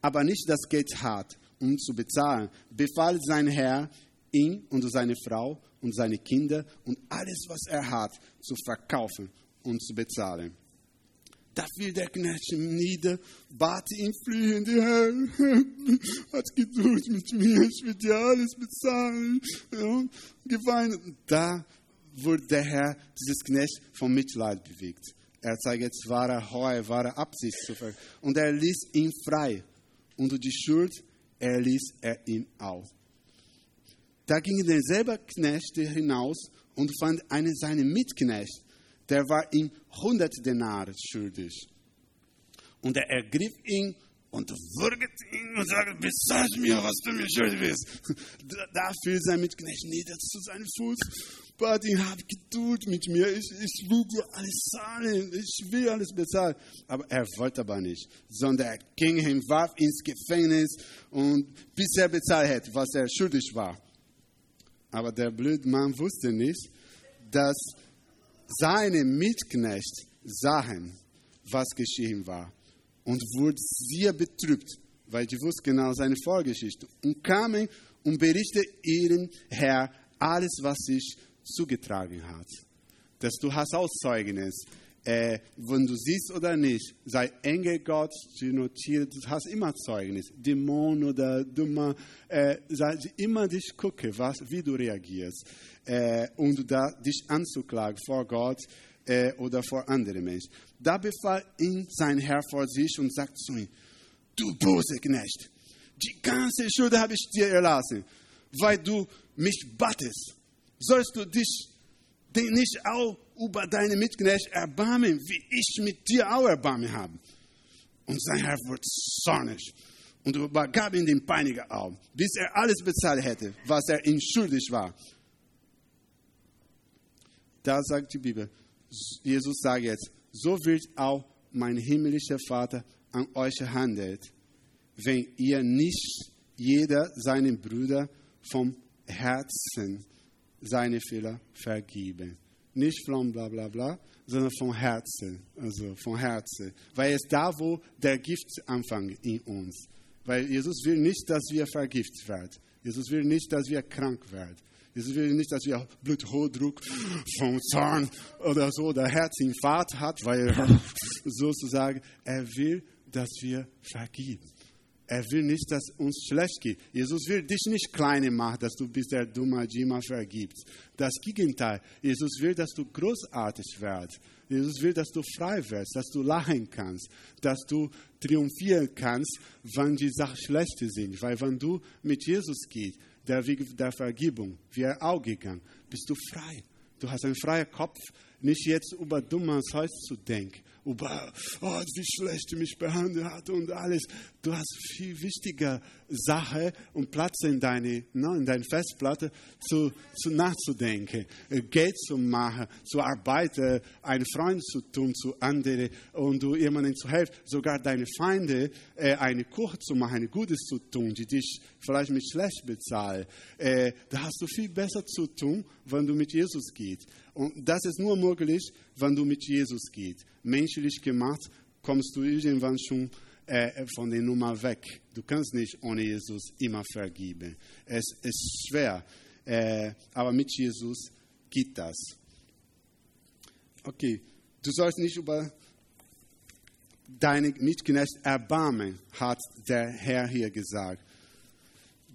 aber nicht das Geld hat, um zu bezahlen, befahl sein Herr, ihn und seine Frau und seine Kinder und alles, was er hat, zu verkaufen und zu bezahlen. Da fiel der Knecht nieder, bat ihn flühend, Herr, hat Geduld mit mir, ich will dir alles bezahlen. Ja, geweint. Da wurde der Herr dieses Knecht vom Mitleid bewegt. Er zeigt jetzt wahre Heu, wahre Absicht zu ver Und er ließ ihn frei. Und die Schuld erließ er ihn auch. Da ging derselbe Knecht hinaus und fand einen seiner Mitknecht, der war ihm 100 Denare schuldig. Und er ergriff ihn und würgte ihn und sagte, bezahl mir, was du mir schuldig bist. Da fiel sein Mitknecht nieder zu seinem Fuß, bat ihn, hab Geduld mit mir, ich, ich will dir alles zahlen, ich will alles bezahlen. Aber er wollte aber nicht, sondern er ging hin, warf ins Gefängnis und bis er bezahlt hätte, was er schuldig war. Aber der blöde Mann wusste nicht, dass seine Mitknecht sahen, was geschehen war, und wurden sehr betrübt, weil die wussten genau seine Vorgeschichte, und kamen und berichteten ihrem Herr alles, was sich zugetragen hat. Dass du hast auch Zeugnis. Äh, wenn du siehst oder nicht, sei Engel Gott, du notierst, du hast immer Zeugnis. Dämon oder Dummer, äh, sei immer dich gucke, was, wie du reagierst. Äh, und da dich anzuklagen vor Gott äh, oder vor anderen Menschen. Da befahl ihn sein Herr vor sich und sagt zu ihm, du böse Knecht, die ganze Schuld habe ich dir erlassen, weil du mich battest. Sollst du dich nicht auch über deine Mitknecht erbarmen, wie ich mit dir auch Erbarmen habe? Und sein Herr wird zornig und übergab ihm den Peiniger auf, bis er alles bezahlt hätte, was er ihm schuldig war. Da sagt die Bibel, Jesus sagt jetzt, so wird auch mein himmlischer Vater an euch handelt, wenn ihr nicht jeder seinen Brüder vom Herzen seine Fehler vergeben. Nicht von bla bla bla, sondern vom Herzen. Also vom Herzen. Weil es da, wo der Gift anfängt in uns. Weil Jesus will nicht, dass wir vergiftet werden. Jesus will nicht, dass wir krank werden. Jesus will nicht, dass wir Bluthochdruck vom Zorn oder so oder Herzinfarkt hat, weil sozusagen er will, dass wir vergeben. Er will nicht, dass uns schlecht geht. Jesus will dich nicht kleiner machen, dass du bist der dumme Jima vergibst. Das Gegenteil. Jesus will, dass du großartig wirst. Jesus will, dass du frei wirst, dass du lachen kannst, dass du triumphieren kannst, wenn die Sachen schlecht sind. Weil wenn du mit Jesus gehst, der Weg der Vergebung, wie er auch gegangen, bist du frei. Du hast einen freien Kopf, nicht jetzt über dummes Zeug zu denken, über, oh, wie schlecht mich behandelt hat und alles. Du hast viel wichtiger Sache und Platz in deine, ne, in deine Festplatte zu, zu nachzudenken, äh, Geld zu machen, zu arbeiten, einen Freund zu tun zu anderen und du jemandem zu helfen, sogar deine Feinde äh, eine Kuche zu machen, ein Gutes zu tun, die dich vielleicht mit schlecht bezahlen. Äh, da hast du viel besser zu tun, wenn du mit Jesus gehst. Und das ist nur möglich, wenn du mit Jesus gehst. Menschlich gemacht, kommst du irgendwann schon äh, von der Nummer weg. Du kannst nicht ohne Jesus immer vergeben. Es ist schwer, äh, aber mit Jesus geht das. Okay, du sollst nicht über deine Mitknecht erbarmen, hat der Herr hier gesagt.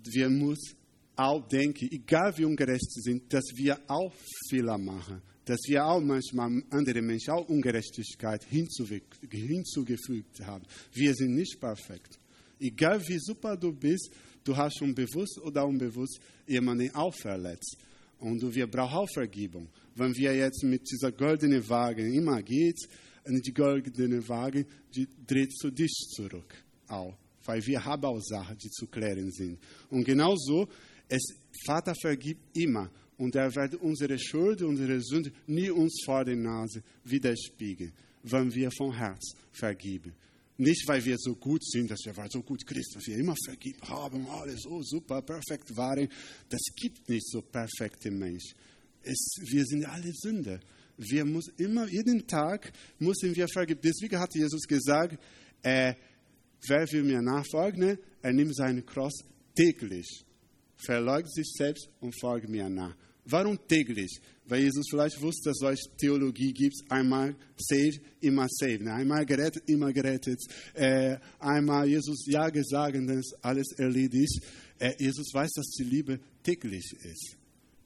Wir müssen auch denken, egal wie ungerecht sie sind, dass wir auch Fehler machen, dass wir auch manchmal andere Menschen auch Ungerechtigkeit hinzugefügt haben. Wir sind nicht perfekt. Egal wie super du bist, du hast schon bewusst oder unbewusst jemanden auch verletzt. Und wir brauchen auch Vergebung. Wenn wir jetzt mit dieser goldenen Waage immer geht, die goldene Waage, die dreht zu dich zurück. Auch. Weil wir haben auch Sachen, die zu klären sind. Und genauso es, Vater vergibt immer und er wird unsere Schuld, unsere Sünde nie uns vor der Nase widerspiegeln, wenn wir vom Herz vergeben. Nicht, weil wir so gut sind, dass wir so gut Christen, dass wir immer vergeben haben, alles so super, perfekt waren. Das gibt nicht so perfekte Menschen. Es, wir sind alle Sünder. Wir müssen immer, jeden Tag müssen wir vergeben. Deswegen hat Jesus gesagt, äh, wer will mir nachfolgen, er nimmt seinen Cross täglich verleugne sich selbst und folge mir nach. Warum täglich? Weil Jesus vielleicht wusste, dass es Theologie gibt, einmal saved, immer saved. Einmal gerettet, immer gerettet. Äh, einmal Jesus Ja gesagt, dann ist alles erledigt. Äh, Jesus weiß, dass die Liebe täglich ist.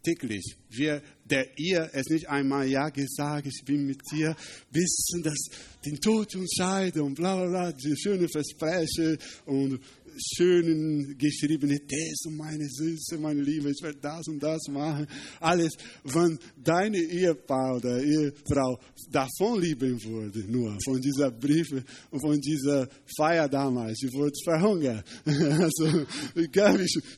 Täglich. Wir, der ihr es nicht einmal Ja gesagt, ich bin mit dir, bis das den Tod und Scheide und bla bla bla, die schöne Versprechen und schönen geschriebene These, meine Süße, meine Liebe, ich werde das und das machen. Alles, wenn deine Ehepaar oder Ehefrau davon lieben würde, nur von dieser Briefe und von dieser Feier damals, sie wurde verhungert. Also,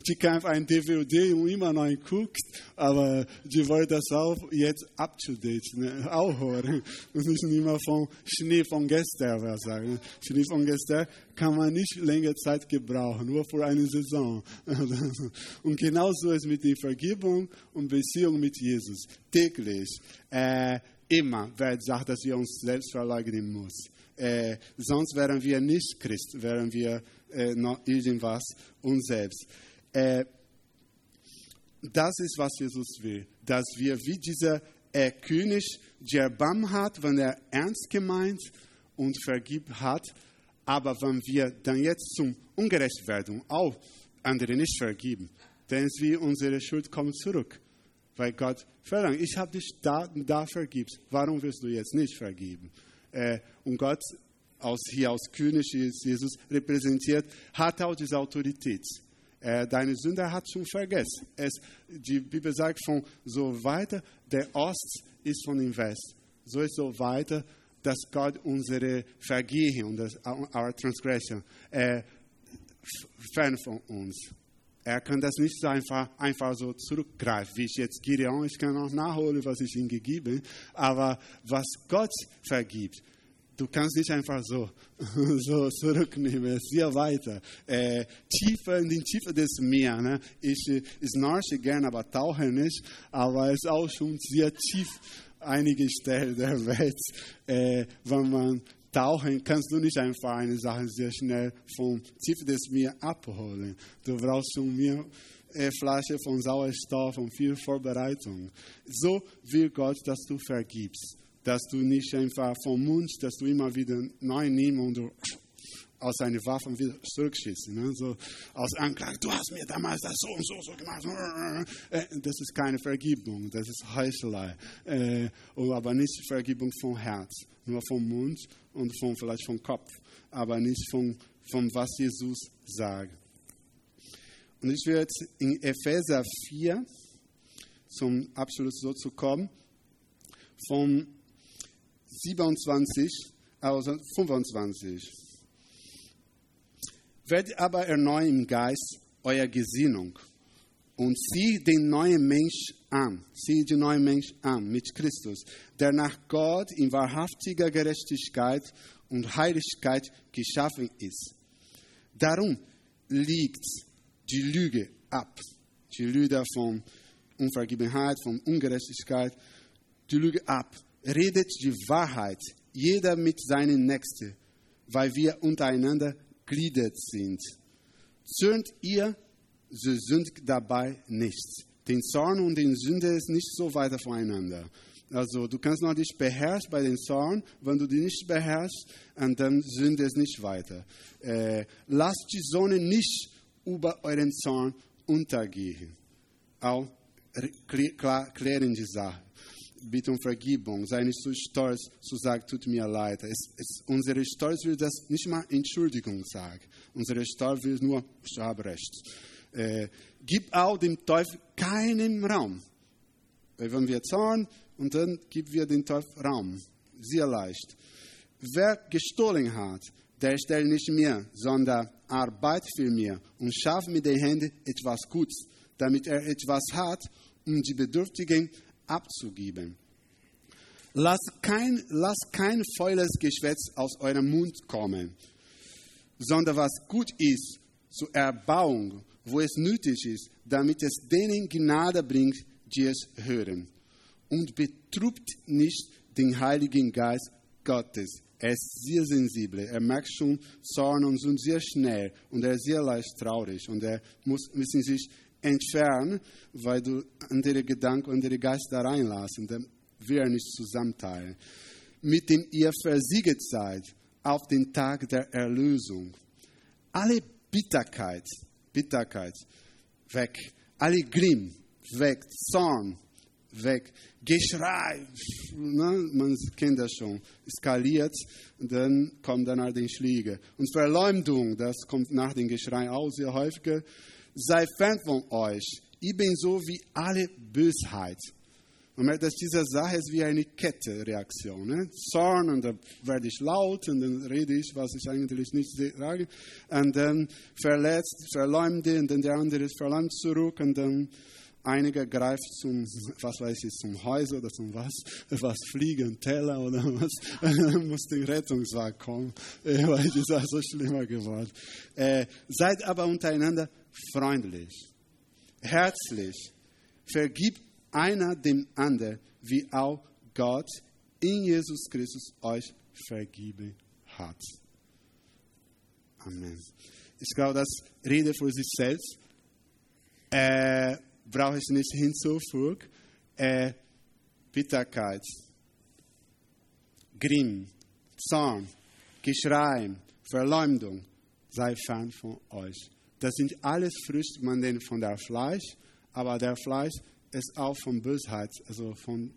die kann ein DVD und immer noch guckt, aber die wollte das auch jetzt up to date, ne, auch hören. Und nicht immer von Schnee von gestern, was sagen. Schnee von gestern kann man nicht länger Zeit gebrauchen, nur für eine Saison. Und genauso ist mit der Vergebung und Beziehung mit Jesus. Täglich. Äh, immer wird gesagt, dass wir uns selbst verleugnen müssen. Äh, sonst wären wir nicht Christ, wären wir äh, noch irgendwas uns selbst. Äh, das ist, was Jesus will, dass wir wie dieser äh, König, der Erbarm hat, wenn er ernst gemeint und vergibt hat, aber wenn wir dann jetzt zum ungerecht werden, auch andere nicht vergeben, dann ist wie unsere Schuld kommt zurück. Weil Gott verlangt, ich habe dich da, da vergibst, warum wirst du jetzt nicht vergeben? Äh, und Gott, aus, hier aus König Jesus repräsentiert, hat auch diese Autorität. Äh, deine Sünde hat schon vergessen. Es, die Bibel sagt von so weiter, der Ost ist von dem West. So ist so weiter, dass Gott unsere Vergehen und our transgression äh, fern von uns. Er kann das nicht einfach, einfach so zurückgreifen, wie ich jetzt Gideon, ich kann auch nachholen, was ich ihm gegeben aber was Gott vergibt, du kannst nicht einfach so, so zurücknehmen, sehr weiter. Äh, tiefer in die Tiefe des Meeres. Ne? Ich, ich snorche gerne, aber tauche nicht, aber es ist auch schon sehr tief einige Stellen der Welt, äh, wenn man tauchen, kannst du nicht einfach eine Sache sehr schnell vom Tiefe des Meeres abholen. Du brauchst schon mehr äh, Flasche von Sauerstoff und viel Vorbereitung. So will Gott, dass du vergibst, dass du nicht einfach vom Mund, dass du immer wieder neu nimmst und du aus seinen Waffen wieder zurückschießen. Ne? So aus Anklage, du hast mir damals das so und so, so gemacht. Äh, das ist keine Vergebung, das ist Heuchelei. Äh, aber nicht Vergebung vom Herz, nur vom Mund und von, vielleicht vom Kopf, aber nicht von, von was Jesus sagt. Und ich werde in Epheser 4 zum Abschluss so zu kommen, von 27, also 25. Werdet aber erneuern im Geist eurer Gesinnung und sieh den neuen Mensch an, sieh den neuen Mensch an mit Christus, der nach Gott in wahrhaftiger Gerechtigkeit und Heiligkeit geschaffen ist. Darum liegt die Lüge ab, die Lüge von Unvergebenheit, von Ungerechtigkeit, die Lüge ab, redet die Wahrheit, jeder mit seinen Nächsten, weil wir untereinander gliedert sind. Zürnt ihr, so sind dabei nichts. Den Zorn und den Sünde ist nicht so weiter voneinander. Also du kannst noch dich beherrschen bei den Zorn, wenn du die nicht beherrschst, und dann Sünde ist nicht weiter. Äh, lasst die Sonne nicht über euren Zorn untergehen. Auch klären die Sache bitte um Vergebung, sei nicht so stolz zu sagen, tut mir leid. Es, es, unsere Stolz will das nicht mal Entschuldigung sagen. Unsere Stolz will nur, ich habe recht. Äh, gib auch dem Teufel keinen Raum. Äh, wenn wir zorn und dann geben wir dem Teufel Raum. Sehr leicht. Wer gestohlen hat, der stellt nicht mir, sondern arbeitet für mir und schafft mit den Händen etwas Gutes, damit er etwas hat, um die Bedürftigen abzugeben. Lasst kein, lasst kein faules Geschwätz aus eurem Mund kommen, sondern was gut ist zur Erbauung, wo es nötig ist, damit es denen Gnade bringt, die es hören. Und betrübt nicht den Heiligen Geist Gottes. Er ist sehr sensibel. Er merkt schon Zorn und sind sehr schnell und er ist sehr leicht traurig und er muss müssen sich entfernen, weil du andere Gedanken, andere Geister reinlassen, dann wir nicht zusammenteilen. Mit dem ihr versiegt seid auf den Tag der Erlösung. Alle Bitterkeit, Bitterkeit weg. Alle Grimm weg. Zorn weg. Geschrei, ne, man kennt das schon, skaliert, dann kommt danach den Schläge. Und Verleumdung, das kommt nach dem Geschrei auch sehr häufiger sei fern von euch. Ich bin so wie alle Bösheit. Man merkt, dass diese Sache ist wie eine Kettenreaktion. Ne? Zorn und dann werde ich laut und dann rede ich, was ich eigentlich nicht sage. Und dann verletzt, verleumde und dann der andere verleimt zurück und dann Einige greift zum, was weiß ich, zum Häuser oder zum was, was fliegen, Teller oder was, muss der Rettungswagen kommen, weil es ist so schlimmer geworden. Äh, seid aber untereinander freundlich, herzlich, vergibt einer dem anderen, wie auch Gott in Jesus Christus euch vergeben hat. Amen. Ich glaube, das Rede für sich selbst äh, brauche ich nicht hinzufügen. Äh, Bitterkeit, Grimm, Zorn, Geschrei, Verleumdung, sei fern von euch. Das sind alles Früchte, man nennt von der Fleisch, aber der Fleisch ist auch von Bösheit, also von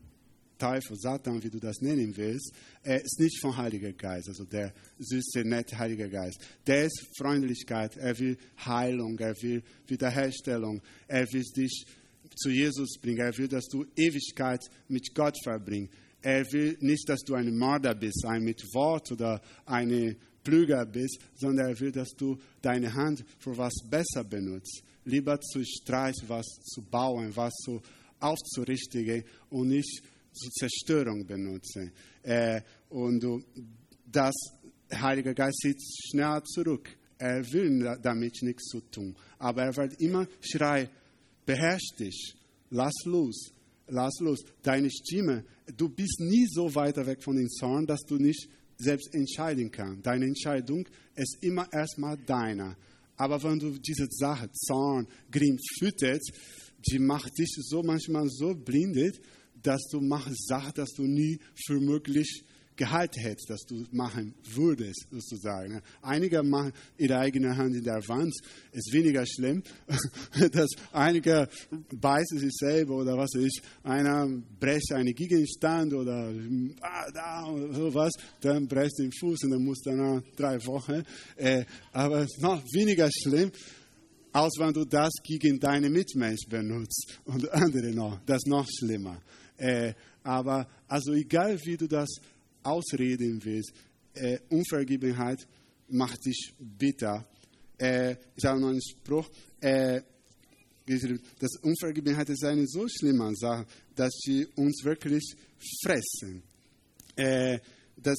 Teufel, Satan, wie du das nennen willst, er ist nicht vom Heiligen Geist, also der süße, nette Heilige Geist. Der ist Freundlichkeit, er will Heilung, er will Wiederherstellung, er will dich zu Jesus bringen, er will, dass du Ewigkeit mit Gott verbringst. Er will nicht, dass du ein Mörder bist, ein mit Wort oder eine Plüger bist, sondern er will, dass du deine Hand für was besser benutzt. Lieber zu Streich was zu bauen, was zu aufzurichtigen und nicht zur Zerstörung benutze. Äh, und das Heilige Geist sieht schnell zurück. Er will damit nichts zu tun. Aber er wird immer schreien, beherrsch dich, lass los, lass los. Deine Stimme, du bist nie so weit weg von den Zorn, dass du nicht selbst entscheiden kannst. Deine Entscheidung ist immer erstmal deiner. Aber wenn du diese Sache, Zorn, Grimm fütterst, die macht dich so manchmal so blindet, dass du machst Sachen, dass du nie für möglich gehalten hättest, dass du machen würdest, sozusagen. Einige machen ihre eigene Hand in der Wand, ist weniger schlimm, dass einige beißen sich selber oder was weiß ich, einer brecht einen Gegenstand oder ah, da oder sowas, dann brecht den Fuß und dann muss danach drei Wochen. Äh, aber noch weniger schlimm, als wenn du das gegen deine Mitmenschen benutzt und andere noch. Das ist noch schlimmer. Äh, aber also egal wie du das ausreden willst, äh, Unvergebenheit macht dich bitter. Äh, ich habe noch einen Spruch, äh, dass Unvergebenheit ist eine so schlimme Sache, dass sie uns wirklich fressen. Äh, dass,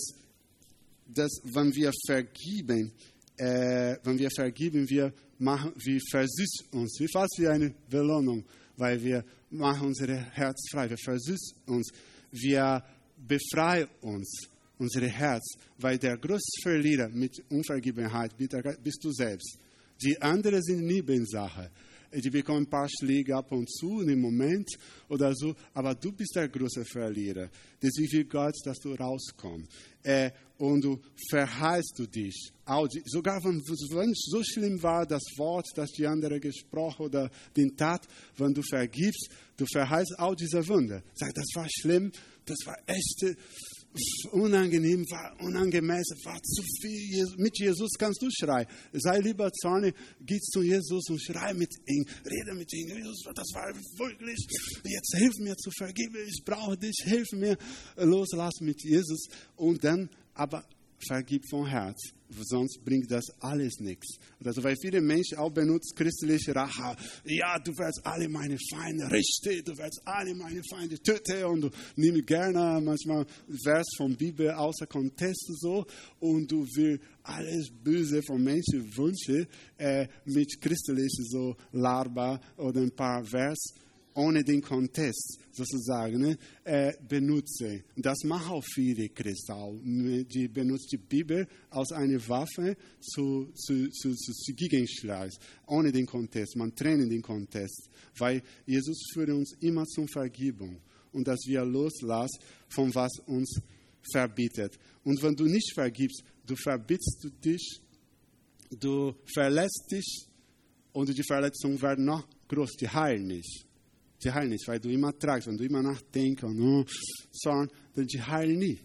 dass wenn wir vergeben, äh, wenn wir vergeben, wir machen, wir versüßen uns, wie fast wie eine Belohnung, weil wir machen unser Herz frei, wir versüßen uns, wir befreien uns, unser Herz, weil der größte Verlierer mit Unvergebenheit bist du selbst. Die anderen sind Nebensache. Die bekommen ein paar Schläge ab und zu in dem Moment oder so, aber du bist der große Verlierer. Deswegen will Gott, dass du rauskommst. Äh, und du verheißt du dich. Auch die, sogar wenn, wenn es so schlimm war, das Wort, das die andere gesprochen oder den Tat, wenn du vergibst, du verheißt auch diese Wunde. Sag, das war schlimm, das war echt unangenehm, war unangemessen, war zu viel. Mit Jesus kannst du schreien. Sei lieber zornig, geh zu Jesus und schrei mit ihm, rede mit ihm. Jesus, das war wirklich, jetzt hilf mir zu vergeben, ich brauche dich, hilf mir, loslass mit Jesus. Und dann, aber vergib von Herz, sonst bringt das alles nichts. Also, weil viele Menschen auch benutzen christliche Rache. Ja, du wirst alle meine Feinde richten, du wirst alle meine Feinde töten und du nimmst gerne manchmal Vers von Bibel außer Kontext so und du willst alles Böse von Menschen wünschen äh, mit christlichen so Larba oder ein paar Vers ohne den Kontext sozusagen äh, benutze. Das machen auch viele Christen. Die benutzen die Bibel als eine Waffe zu, zu, zu, zu, zu Gegenschlag, ohne den Kontext. Man trennt den Kontext, weil Jesus führt uns immer zur Vergebung und dass wir loslassen von was uns verbietet. Und wenn du nicht vergibst, du verbietst dich, du verlässt dich und die Verletzungen werden noch groß, die heilen nicht die heilen nicht, weil du immer tragst, wenn du immer nachdenkst und oh, Zorn, dann die heilen nie.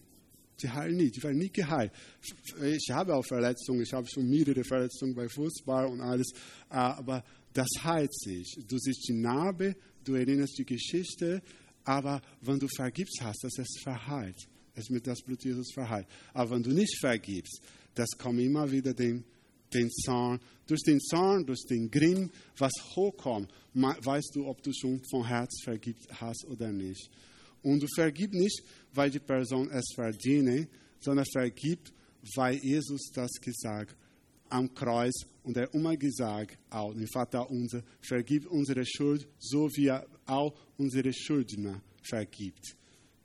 Die heilen nie, die werden nie geheilt. Ich habe auch Verletzungen, ich habe schon mehrere Verletzungen bei Fußball und alles, aber das heilt sich. Du siehst die Narbe, du erinnerst die Geschichte, aber wenn du vergibst hast, das ist verheilt. Es ist mit das Blut Jesus verheilt. Aber wenn du nicht vergibst, das kommt immer wieder den den Zorn, durch den Zorn, durch den Grimm, was hochkommt, weißt du, ob du schon von Herz vergibt hast oder nicht. Und du vergib nicht, weil die Person es verdient, sondern vergib, weil Jesus das gesagt am Kreuz und er immer gesagt, auch den Vater unser, vergib unsere Schuld, so wie er auch unsere Schuldner vergibt.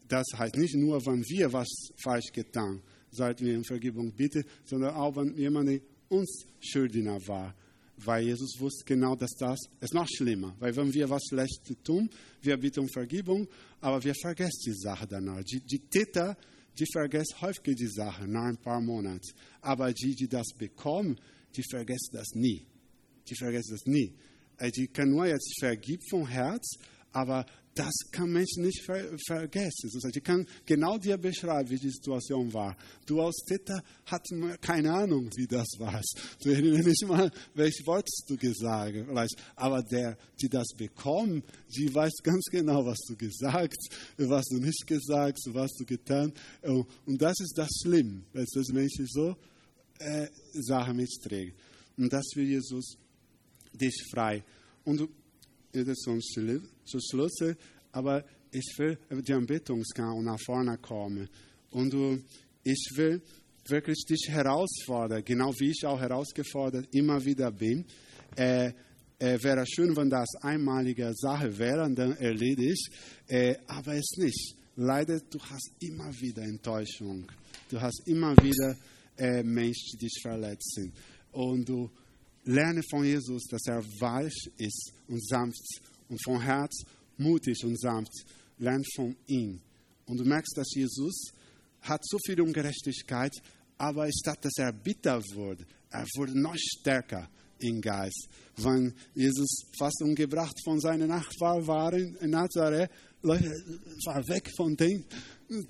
das heißt nicht nur, wenn wir was falsch getan, sollten wir um Vergebung bitten, sondern auch, wenn jemand uns Schuldner war. Weil Jesus wusste genau, dass das ist noch schlimmer. Weil wenn wir was Schlechtes tun, wir bitten um Vergebung, aber wir vergessen die Sache danach. Die, die Täter, die vergessen häufig die Sache nach ein paar Monaten. Aber die, die das bekommen, die vergessen das nie. Die vergessen das nie. Äh, die können nur jetzt vergeben vom Herz, aber das kann Menschen nicht ver vergessen. Die kann genau dir beschreiben, wie die Situation war. Du als Täter hattest keine Ahnung, wie das war. Du erinnerst nicht mal, welche Worte du gesagt hast. Aber der, die das bekommen, die weiß ganz genau, was du gesagt, was du nicht gesagt, was du getan. Und das ist das Schlimme, dass Menschen so äh, Sachen mittragen. Und das will Jesus dich frei. Und das zum Schluss, aber ich will die Anbetungsgang nach vorne kommen. Und ich will wirklich dich herausfordern, genau wie ich auch herausgefordert immer wieder bin. Äh, äh, wäre schön, wenn das einmalige Sache wäre und dann erledigt, äh, aber es nicht. Leider, du hast immer wieder Enttäuschung. Du hast immer wieder äh, Menschen, die dich verletzen. Und du lerne von Jesus, dass er weich ist und sanft und von Herz mutig und sanft. Lerne von ihm. Und du merkst, dass Jesus hat so viel Ungerechtigkeit, aber statt dass er bitter wurde, er wurde noch stärker im Geist. Wenn Jesus fast umgebracht von seinen Nachbarn war in Nazareth, war weg von dem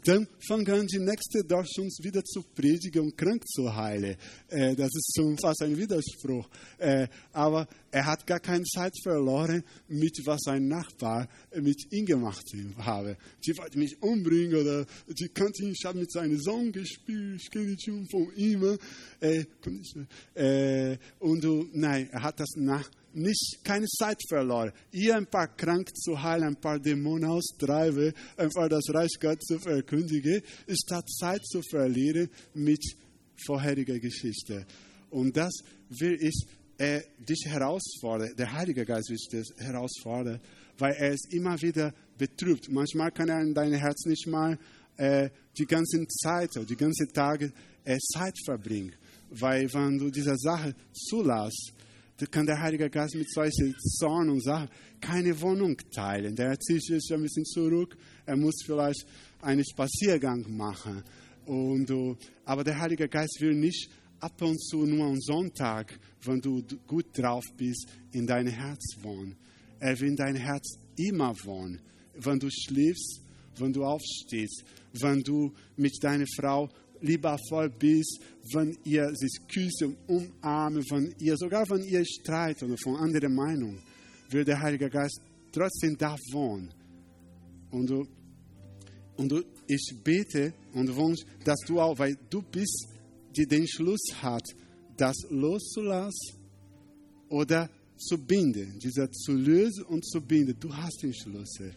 dann fangen an, die nächste Dorf uns wieder zu predigen und krank zu heilen. Äh, das ist schon fast ein Widerspruch. Äh, aber er hat gar keine Zeit verloren, mit was sein Nachbar mit ihm gemacht habe. Die wollte mich umbringen oder die kannte ihn, ich habe mit seinem Sohn gespielt, ich kenne ihn schon von ihm. Äh, äh und nein, er hat das nach nicht, keine Zeit verloren, hier ein paar krank zu heilen, ein paar Dämonen austreiben, einfach das Reich Gottes zu verkündigen, statt Zeit zu verlieren mit vorheriger Geschichte. Und das will ich äh, dich herausfordern, der Heilige Geist will dich herausfordern, weil er ist immer wieder betrübt. Manchmal kann er in dein Herz nicht mal äh, die ganze Zeit die ganzen Tage äh, Zeit verbringen. Weil wenn du diese Sache zulässt, da kann der Heilige Geist mit solchen Zorn und Sachen keine Wohnung teilen. Der zieht sich ein bisschen zurück. Er muss vielleicht einen Spaziergang machen. Und, aber der Heilige Geist will nicht ab und zu nur am Sonntag, wenn du gut drauf bist, in dein Herz wohnen. Er will in dein Herz immer wohnen. Wenn du schläfst, wenn du aufstehst, wenn du mit deiner Frau liebevoll bist, wenn ihr sich küsst und umarmt, wenn ihr, sogar wenn ihr streitet oder von anderen Meinung, wird der Heilige Geist trotzdem da wohnen. Und, du, und du, ich bete und wünsche, dass du auch, weil du bist, die den Schluss hat, das loszulassen oder zu binden, dieser zu lösen und zu binden. Du hast den Schlüssel.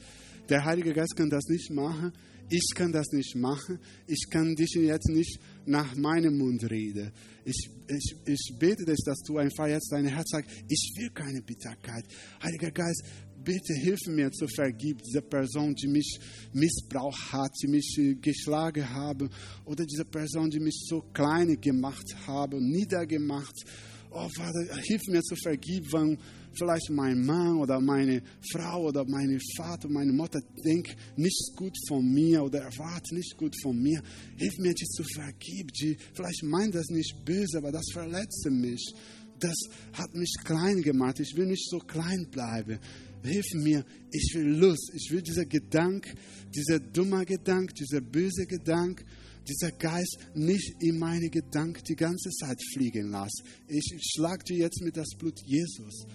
Der Heilige Geist kann das nicht machen ich kann das nicht machen. Ich kann dich jetzt nicht nach meinem Mund reden. Ich, ich, ich bete dich, dass du einfach jetzt dein Herz sagst, ich will keine Bitterkeit. Heiliger Geist, bitte hilf mir zu vergeben, diese Person, die mich missbraucht hat, die mich äh, geschlagen hat, oder diese Person, die mich so klein gemacht hat, niedergemacht. Oh Vater, hilf mir zu vergeben, vielleicht mein Mann oder meine Frau oder meine Vater, meine Mutter denkt nicht gut von mir oder erwartet nicht gut von mir. Hilf mir, die zu vergeben. Die vielleicht meint das nicht böse, aber das verletzt mich. Das hat mich klein gemacht. Ich will nicht so klein bleiben. Hilf mir, ich will Lust, ich will dieser Gedanke, dieser dumme Gedanke, dieser böse Gedanke, dieser Geist nicht in meine Gedanken die ganze Zeit fliegen lassen. Ich schlage dir jetzt mit das Blut Jesus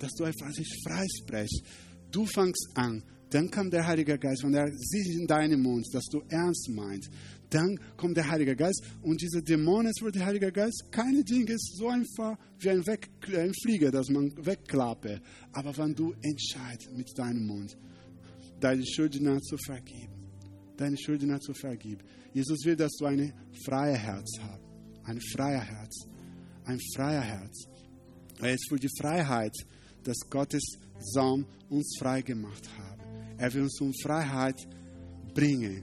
dass du einfach dich freisprichst. Du fängst an, dann kommt der Heilige Geist, wenn er sieht in deinem Mund, dass du ernst meinst, dann kommt der Heilige Geist und diese Dämonen, wird der Heilige Geist, keine Dinge ist so einfach wie ein, Weg, ein Flieger, dass man wegklappe. Aber wenn du entscheidest mit deinem Mund, deine Schulden zu vergeben, deine Schulden zu vergeben. Jesus will, dass du ein freies Herz hast, ein freier Herz, ein freier Herz. Er ist für die Freiheit dass Gottes Sohn uns frei gemacht hat. Er will uns um Freiheit bringe.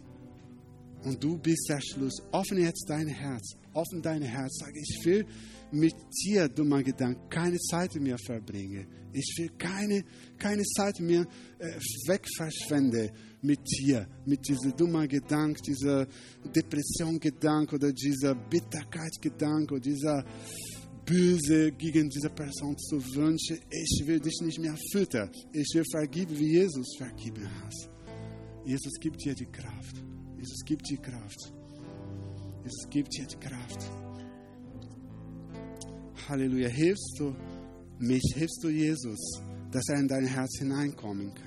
Und du bist der Schluss. Offen jetzt dein Herz. Offen dein Herz. Sag, ich will mit dir, dummer Gedanke, keine Zeit mehr verbringen. Ich will keine, keine Zeit mehr äh, wegverschwenden mit dir, mit diesem dummen Gedanke, dieser Depression-Gedanke oder dieser Bitterkeit-Gedanke oder dieser Böse gegen diese Person zu wünschen. Ich will dich nicht mehr füttern. Ich will vergeben, wie Jesus vergeben hat. Jesus gibt dir die Kraft. Jesus gibt dir Kraft. Jesus gibt dir die Kraft. Halleluja. Hilfst du mich, hilfst du Jesus, dass er in dein Herz hineinkommen kann.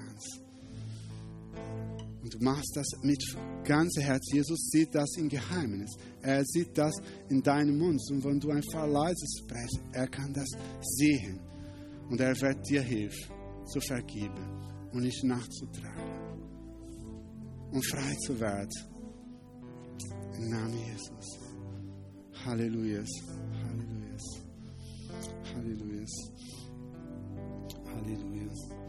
Und du machst das mit ganzem Herz. Jesus sieht das im Geheimnis. Er sieht das in deinem Mund. Und wenn du einfach leise sprichst, er kann das sehen. Und er wird dir helfen, zu vergeben und nicht nachzutragen. Und frei zu werden. Im Namen Jesus. Halleluja. Halleluja. Halleluja. Halleluja.